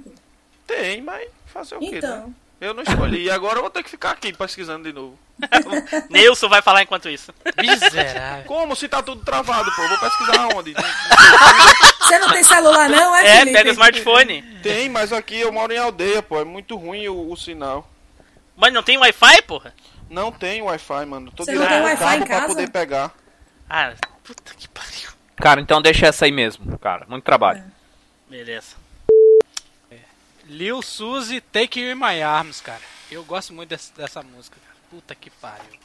Tem, mas fazer o quê, né? Então, Eu não escolhi, e agora eu vou ter que ficar aqui pesquisando de novo. Nilson vai falar enquanto isso. Miserável. Como se tá tudo travado, pô? Eu vou pesquisar onde? você não tem celular não, é, É, Felipe? pega o smartphone. Tem, mas aqui eu moro em aldeia, pô. É muito ruim o, o sinal. Mas não tem Wi-Fi, porra? Não tem Wi-Fi, mano. Tô Você não direto tem no Wi-Fi em pra casa? poder pegar. Ah, puta que pariu. Cara, então deixa essa aí mesmo, cara. Muito trabalho. Beleza. Lil Suzy, Take You in My Arms, cara. Eu gosto muito dessa, dessa música, cara. Puta que pariu. velho.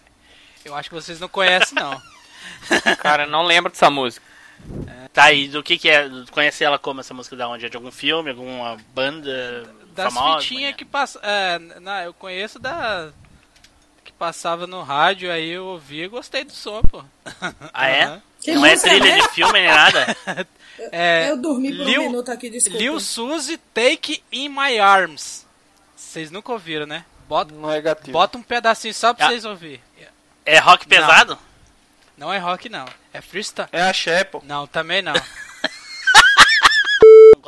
Eu acho que vocês não conhecem, não. Cara, não lembro dessa música. Tá aí, do que que é? Conhece ela como essa música da onde? É de algum filme, alguma banda Das famosa? fitinhas que passa. É, não, eu conheço da. Que passava no rádio, aí eu ouvi e gostei do som, pô. Ah, é? Que não é trilha de filme nem nada? É, Eu dormi por Lil- um minuto aqui, desculpa. Lil Suzy, Take in My Arms. Vocês nunca ouviram, né? Bota, Não é gatilho. bota um pedacinho só pra Ah. vocês ouvirem. É rock pesado? Não é rock, não. É freestyle. É axé, pô. Não, também não.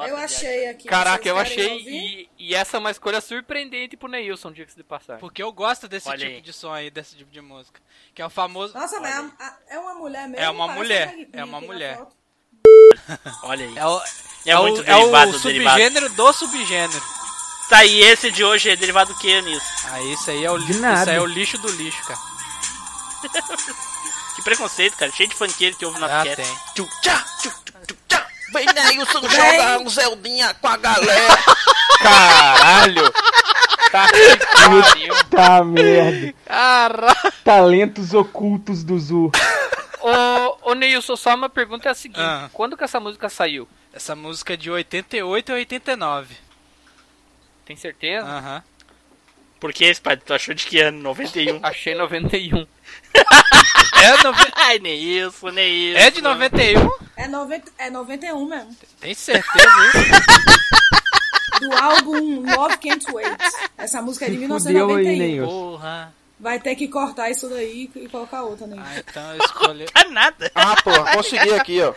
Eu achei aqui. Caraca, eu achei. E, e essa é uma escolha surpreendente pro Neilson, diga-se de passagem. Porque eu gosto desse Olha tipo aí. de som aí, desse tipo de música. Que é o famoso. Nossa, mas a- a- é uma mulher mesmo? É uma mulher, é uma mulher. Olha aí. É o, É, é o, muito é derivado o do derivado. subgênero do subgênero. Tá, e esse de hoje é derivado do que, Nilson? Ah, isso aí é o lixo. Isso aí é o lixo do lixo, cara. Que preconceito, cara. Cheio de funkeiro que ouve na Ah, tem. Tchu, tchá. Vem, Neilson, Vem. jogar um Zeldinha com a galera. Caralho! Tá que pariu. Tá merda. Caraca. Talentos ocultos do Zu. Ô, ô Neilson, só uma pergunta é a seguinte: Ah. quando que essa música saiu? Essa música é de 88 e 89. Tem certeza? Aham. Por que, esse pai? Tu achou de que ano? 91? Achei 91. É, nove- Ai, Neilson, Neilson. é de 91? É, 90, é 91 mesmo. Tem certeza isso? Do álbum Love Can't Wait. Essa música é de Se fudeu aí, 1991. Neilson. Porra. Vai ter que cortar isso daí e colocar outra, né? Ah, então eu escolhi. Tá nada. Ah, porra, consegui aqui, ó.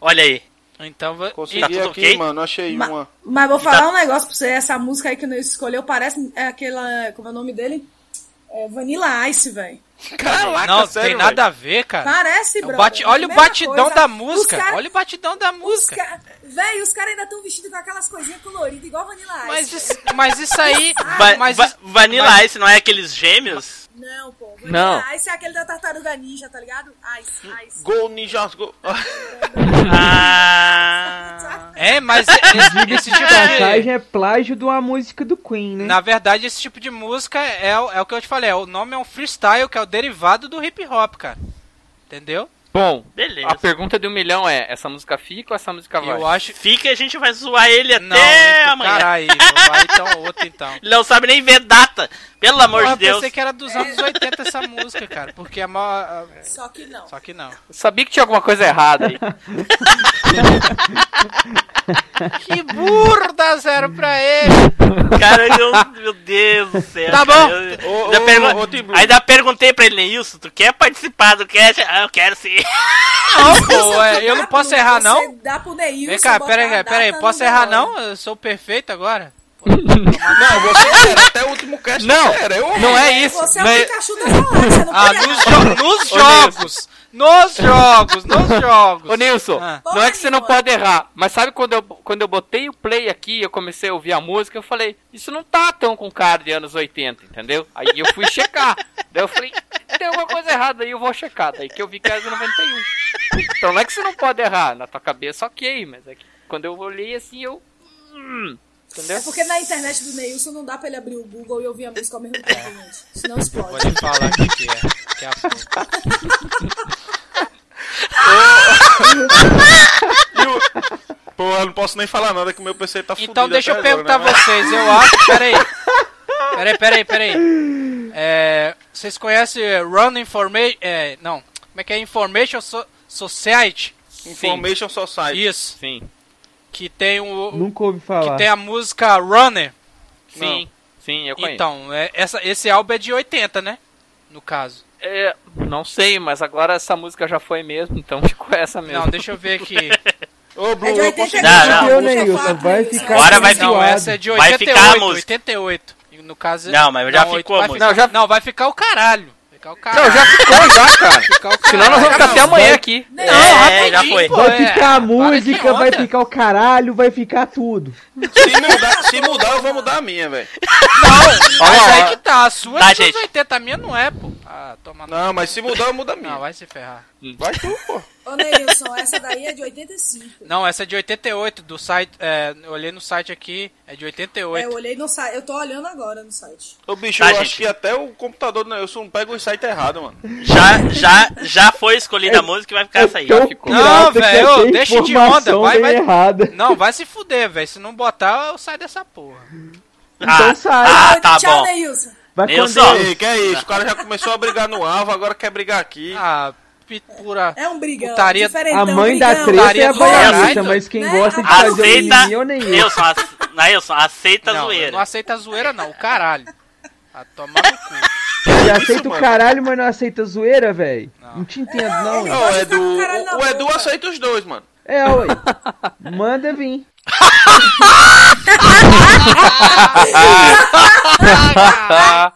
Olha aí. Então. Consegui Tá tudo aqui, ok? mano. Achei Ma- uma. Mas vou falar um negócio pra você. Essa música aí que o Nilson escolheu parece é aquela. Como é o nome dele? É Vanilla Ice, velho. Caraca, Não, sério, tem nada a ver, cara. Parece, É o brother. bate- Olha o batidão da música. cara- Olha o batidão da música. ca... Véi, os caras ainda estão vestidos com aquelas coisinhas coloridas, igual Vanilla Ice. Mas isso, mas isso aí. Mas va isso- Vanilla mas- Ice não é aqueles gêmeos? Não, pô. Não. Vanilla Ice é aquele da tartaruga ninja, tá ligado? Ice, Ice. Gol Ninjas Go. Ah. É, mas esse, esse tipo de... Passagem é plágio de uma música do Queen, né? Na verdade, esse tipo de música é, o- é o que eu te falei. é, O nome é um freestyle, que é o derivado do hip hop, cara. Entendeu? Bom, Beleza. a pergunta de um milhão é: essa música fica ou essa música vai? Eu acho. Fica e a gente vai zoar ele até Não, então, amanhã. caralho. Não vai então, outro então. Ele não sabe nem ver data. Pelo amor Porra, de Deus. pensei que era dos anos 80 essa música, cara. Porque a maior. Só que não. Só que não. Eu sabia que tinha alguma coisa errada aí. Que burro dá zero pra ele! Cara, meu, meu Deus do céu. Tá cara, bom. eu- Ô, ainda ô, pergun- ô, ainda perguntei pra ele, Neilson, tu quer participar do cast? Ah, eu quero sim. Não, pô, é, eu não posso errar, não? Dá pro Neilson. Vem cá, botar pera a aí, pera aí. data Posso errar, não? Eu sou perfeito agora? Não, você era até o último cast. Não, era. Eu, não é isso. Você é o Pikachu da galáxia, não Ah, pode nos, jo- nos jogos! Nos jogos, nos jogos! Ô Nilson, Ah. não é que você não pode errar, mas sabe quando eu, quando eu botei o play aqui eu comecei a ouvir a música, eu falei, isso não tá tão com cara de anos 80, entendeu? Aí eu fui checar. Daí eu falei, tem alguma coisa errada aí, eu vou checar. Daí que eu vi que era de 91. Então não é que você não pode errar, na tua cabeça ok, mas é que quando eu olhei assim eu. Hum, entendeu? É porque na internet do Neilson não dá pra ele abrir o Google e ouvir a música ao mesmo tempo, gente. Senão explode. lhe falar o que, que é. A. Pô, eu não posso nem falar nada que o meu PC tá fudido. Então deixa eu até perguntar agora, a né, vocês, eu acho. Pera aí. Pera aí, pera aí, pera aí. É, vocês conhecem Run Information. É, não. Como é que é? Information So- Society? Information Society. Isso. Sim. Que tem o. Nunca ouvi falar. Que tem a música Runner. Sim, sim, eu conheço. Então, é, essa, esse álbum é de 80, né? No caso. É, não sei, mas agora essa música já foi mesmo, então ficou essa mesmo. Não, deixa eu ver aqui. Ô, Blue, É de eu 80 consegui. Não, não. Neilson? Vai ficar Agora vai. Não, essa é de Vai 88. ficar a música. 88. E No caso, Não, mas já ficou a vai música. Não, já... não, vai ficar o caralho. Ficar o caralho. Não, já ficou já, cara. Ficar o Senão nós vamos ficar até amanhã aqui. Não, É, já rapidinho, foi. pô, Vai é. ficar a música, vai ficar o caralho, vai ficar tudo. Se mudar, se mudar, eu vou mudar a minha, velho. Mas Ó, aí que tá, a sua Tá, é dos anos gente. 80, a minha não é, pô. Ah, toma Não, mas se mudar, eu mudo a minha. Não, vai se ferrar. Vai tu, pô. Ô, Neilson, essa daí é de 85. Não, essa é de 88, do site, é, eu olhei no site aqui, é de É, 88. eu olhei no site. Eu tô olhando agora no site. Ô, bicho, Tá, eu gente. acho que até o computador do Nelson pega o site errado, mano. Já, já, já foi escolhida a música e vai ficar essa aí. Não, velho, deixa de onda, vai, vai. errada. Não, vai se fuder, velho. Se não botar, eu saio dessa porra. Então Ah, sai. ah, tá Tchau, bom. Neilson. Vai. Deus. Ei, que é isso? O cara já começou a brigar no alvo, agora quer brigar aqui. Ah, pura. É um brigão. Putaria- A mãe da brigão. treta é a caralho. mas quem Né? gosta de fazer o Aceita. mimimi é o Neilson. Nilson, ace- aceita a Não, eu zoeira. não aceita a zoeira, não. O caralho. A tomar no cu. Você aceita o caralho, mas não aceita a zoeira, velho? Não. te entendo, não. Não, gosta o de Edu, o o, o Edu boca. aceita os dois, mano. É, ué. Manda vir.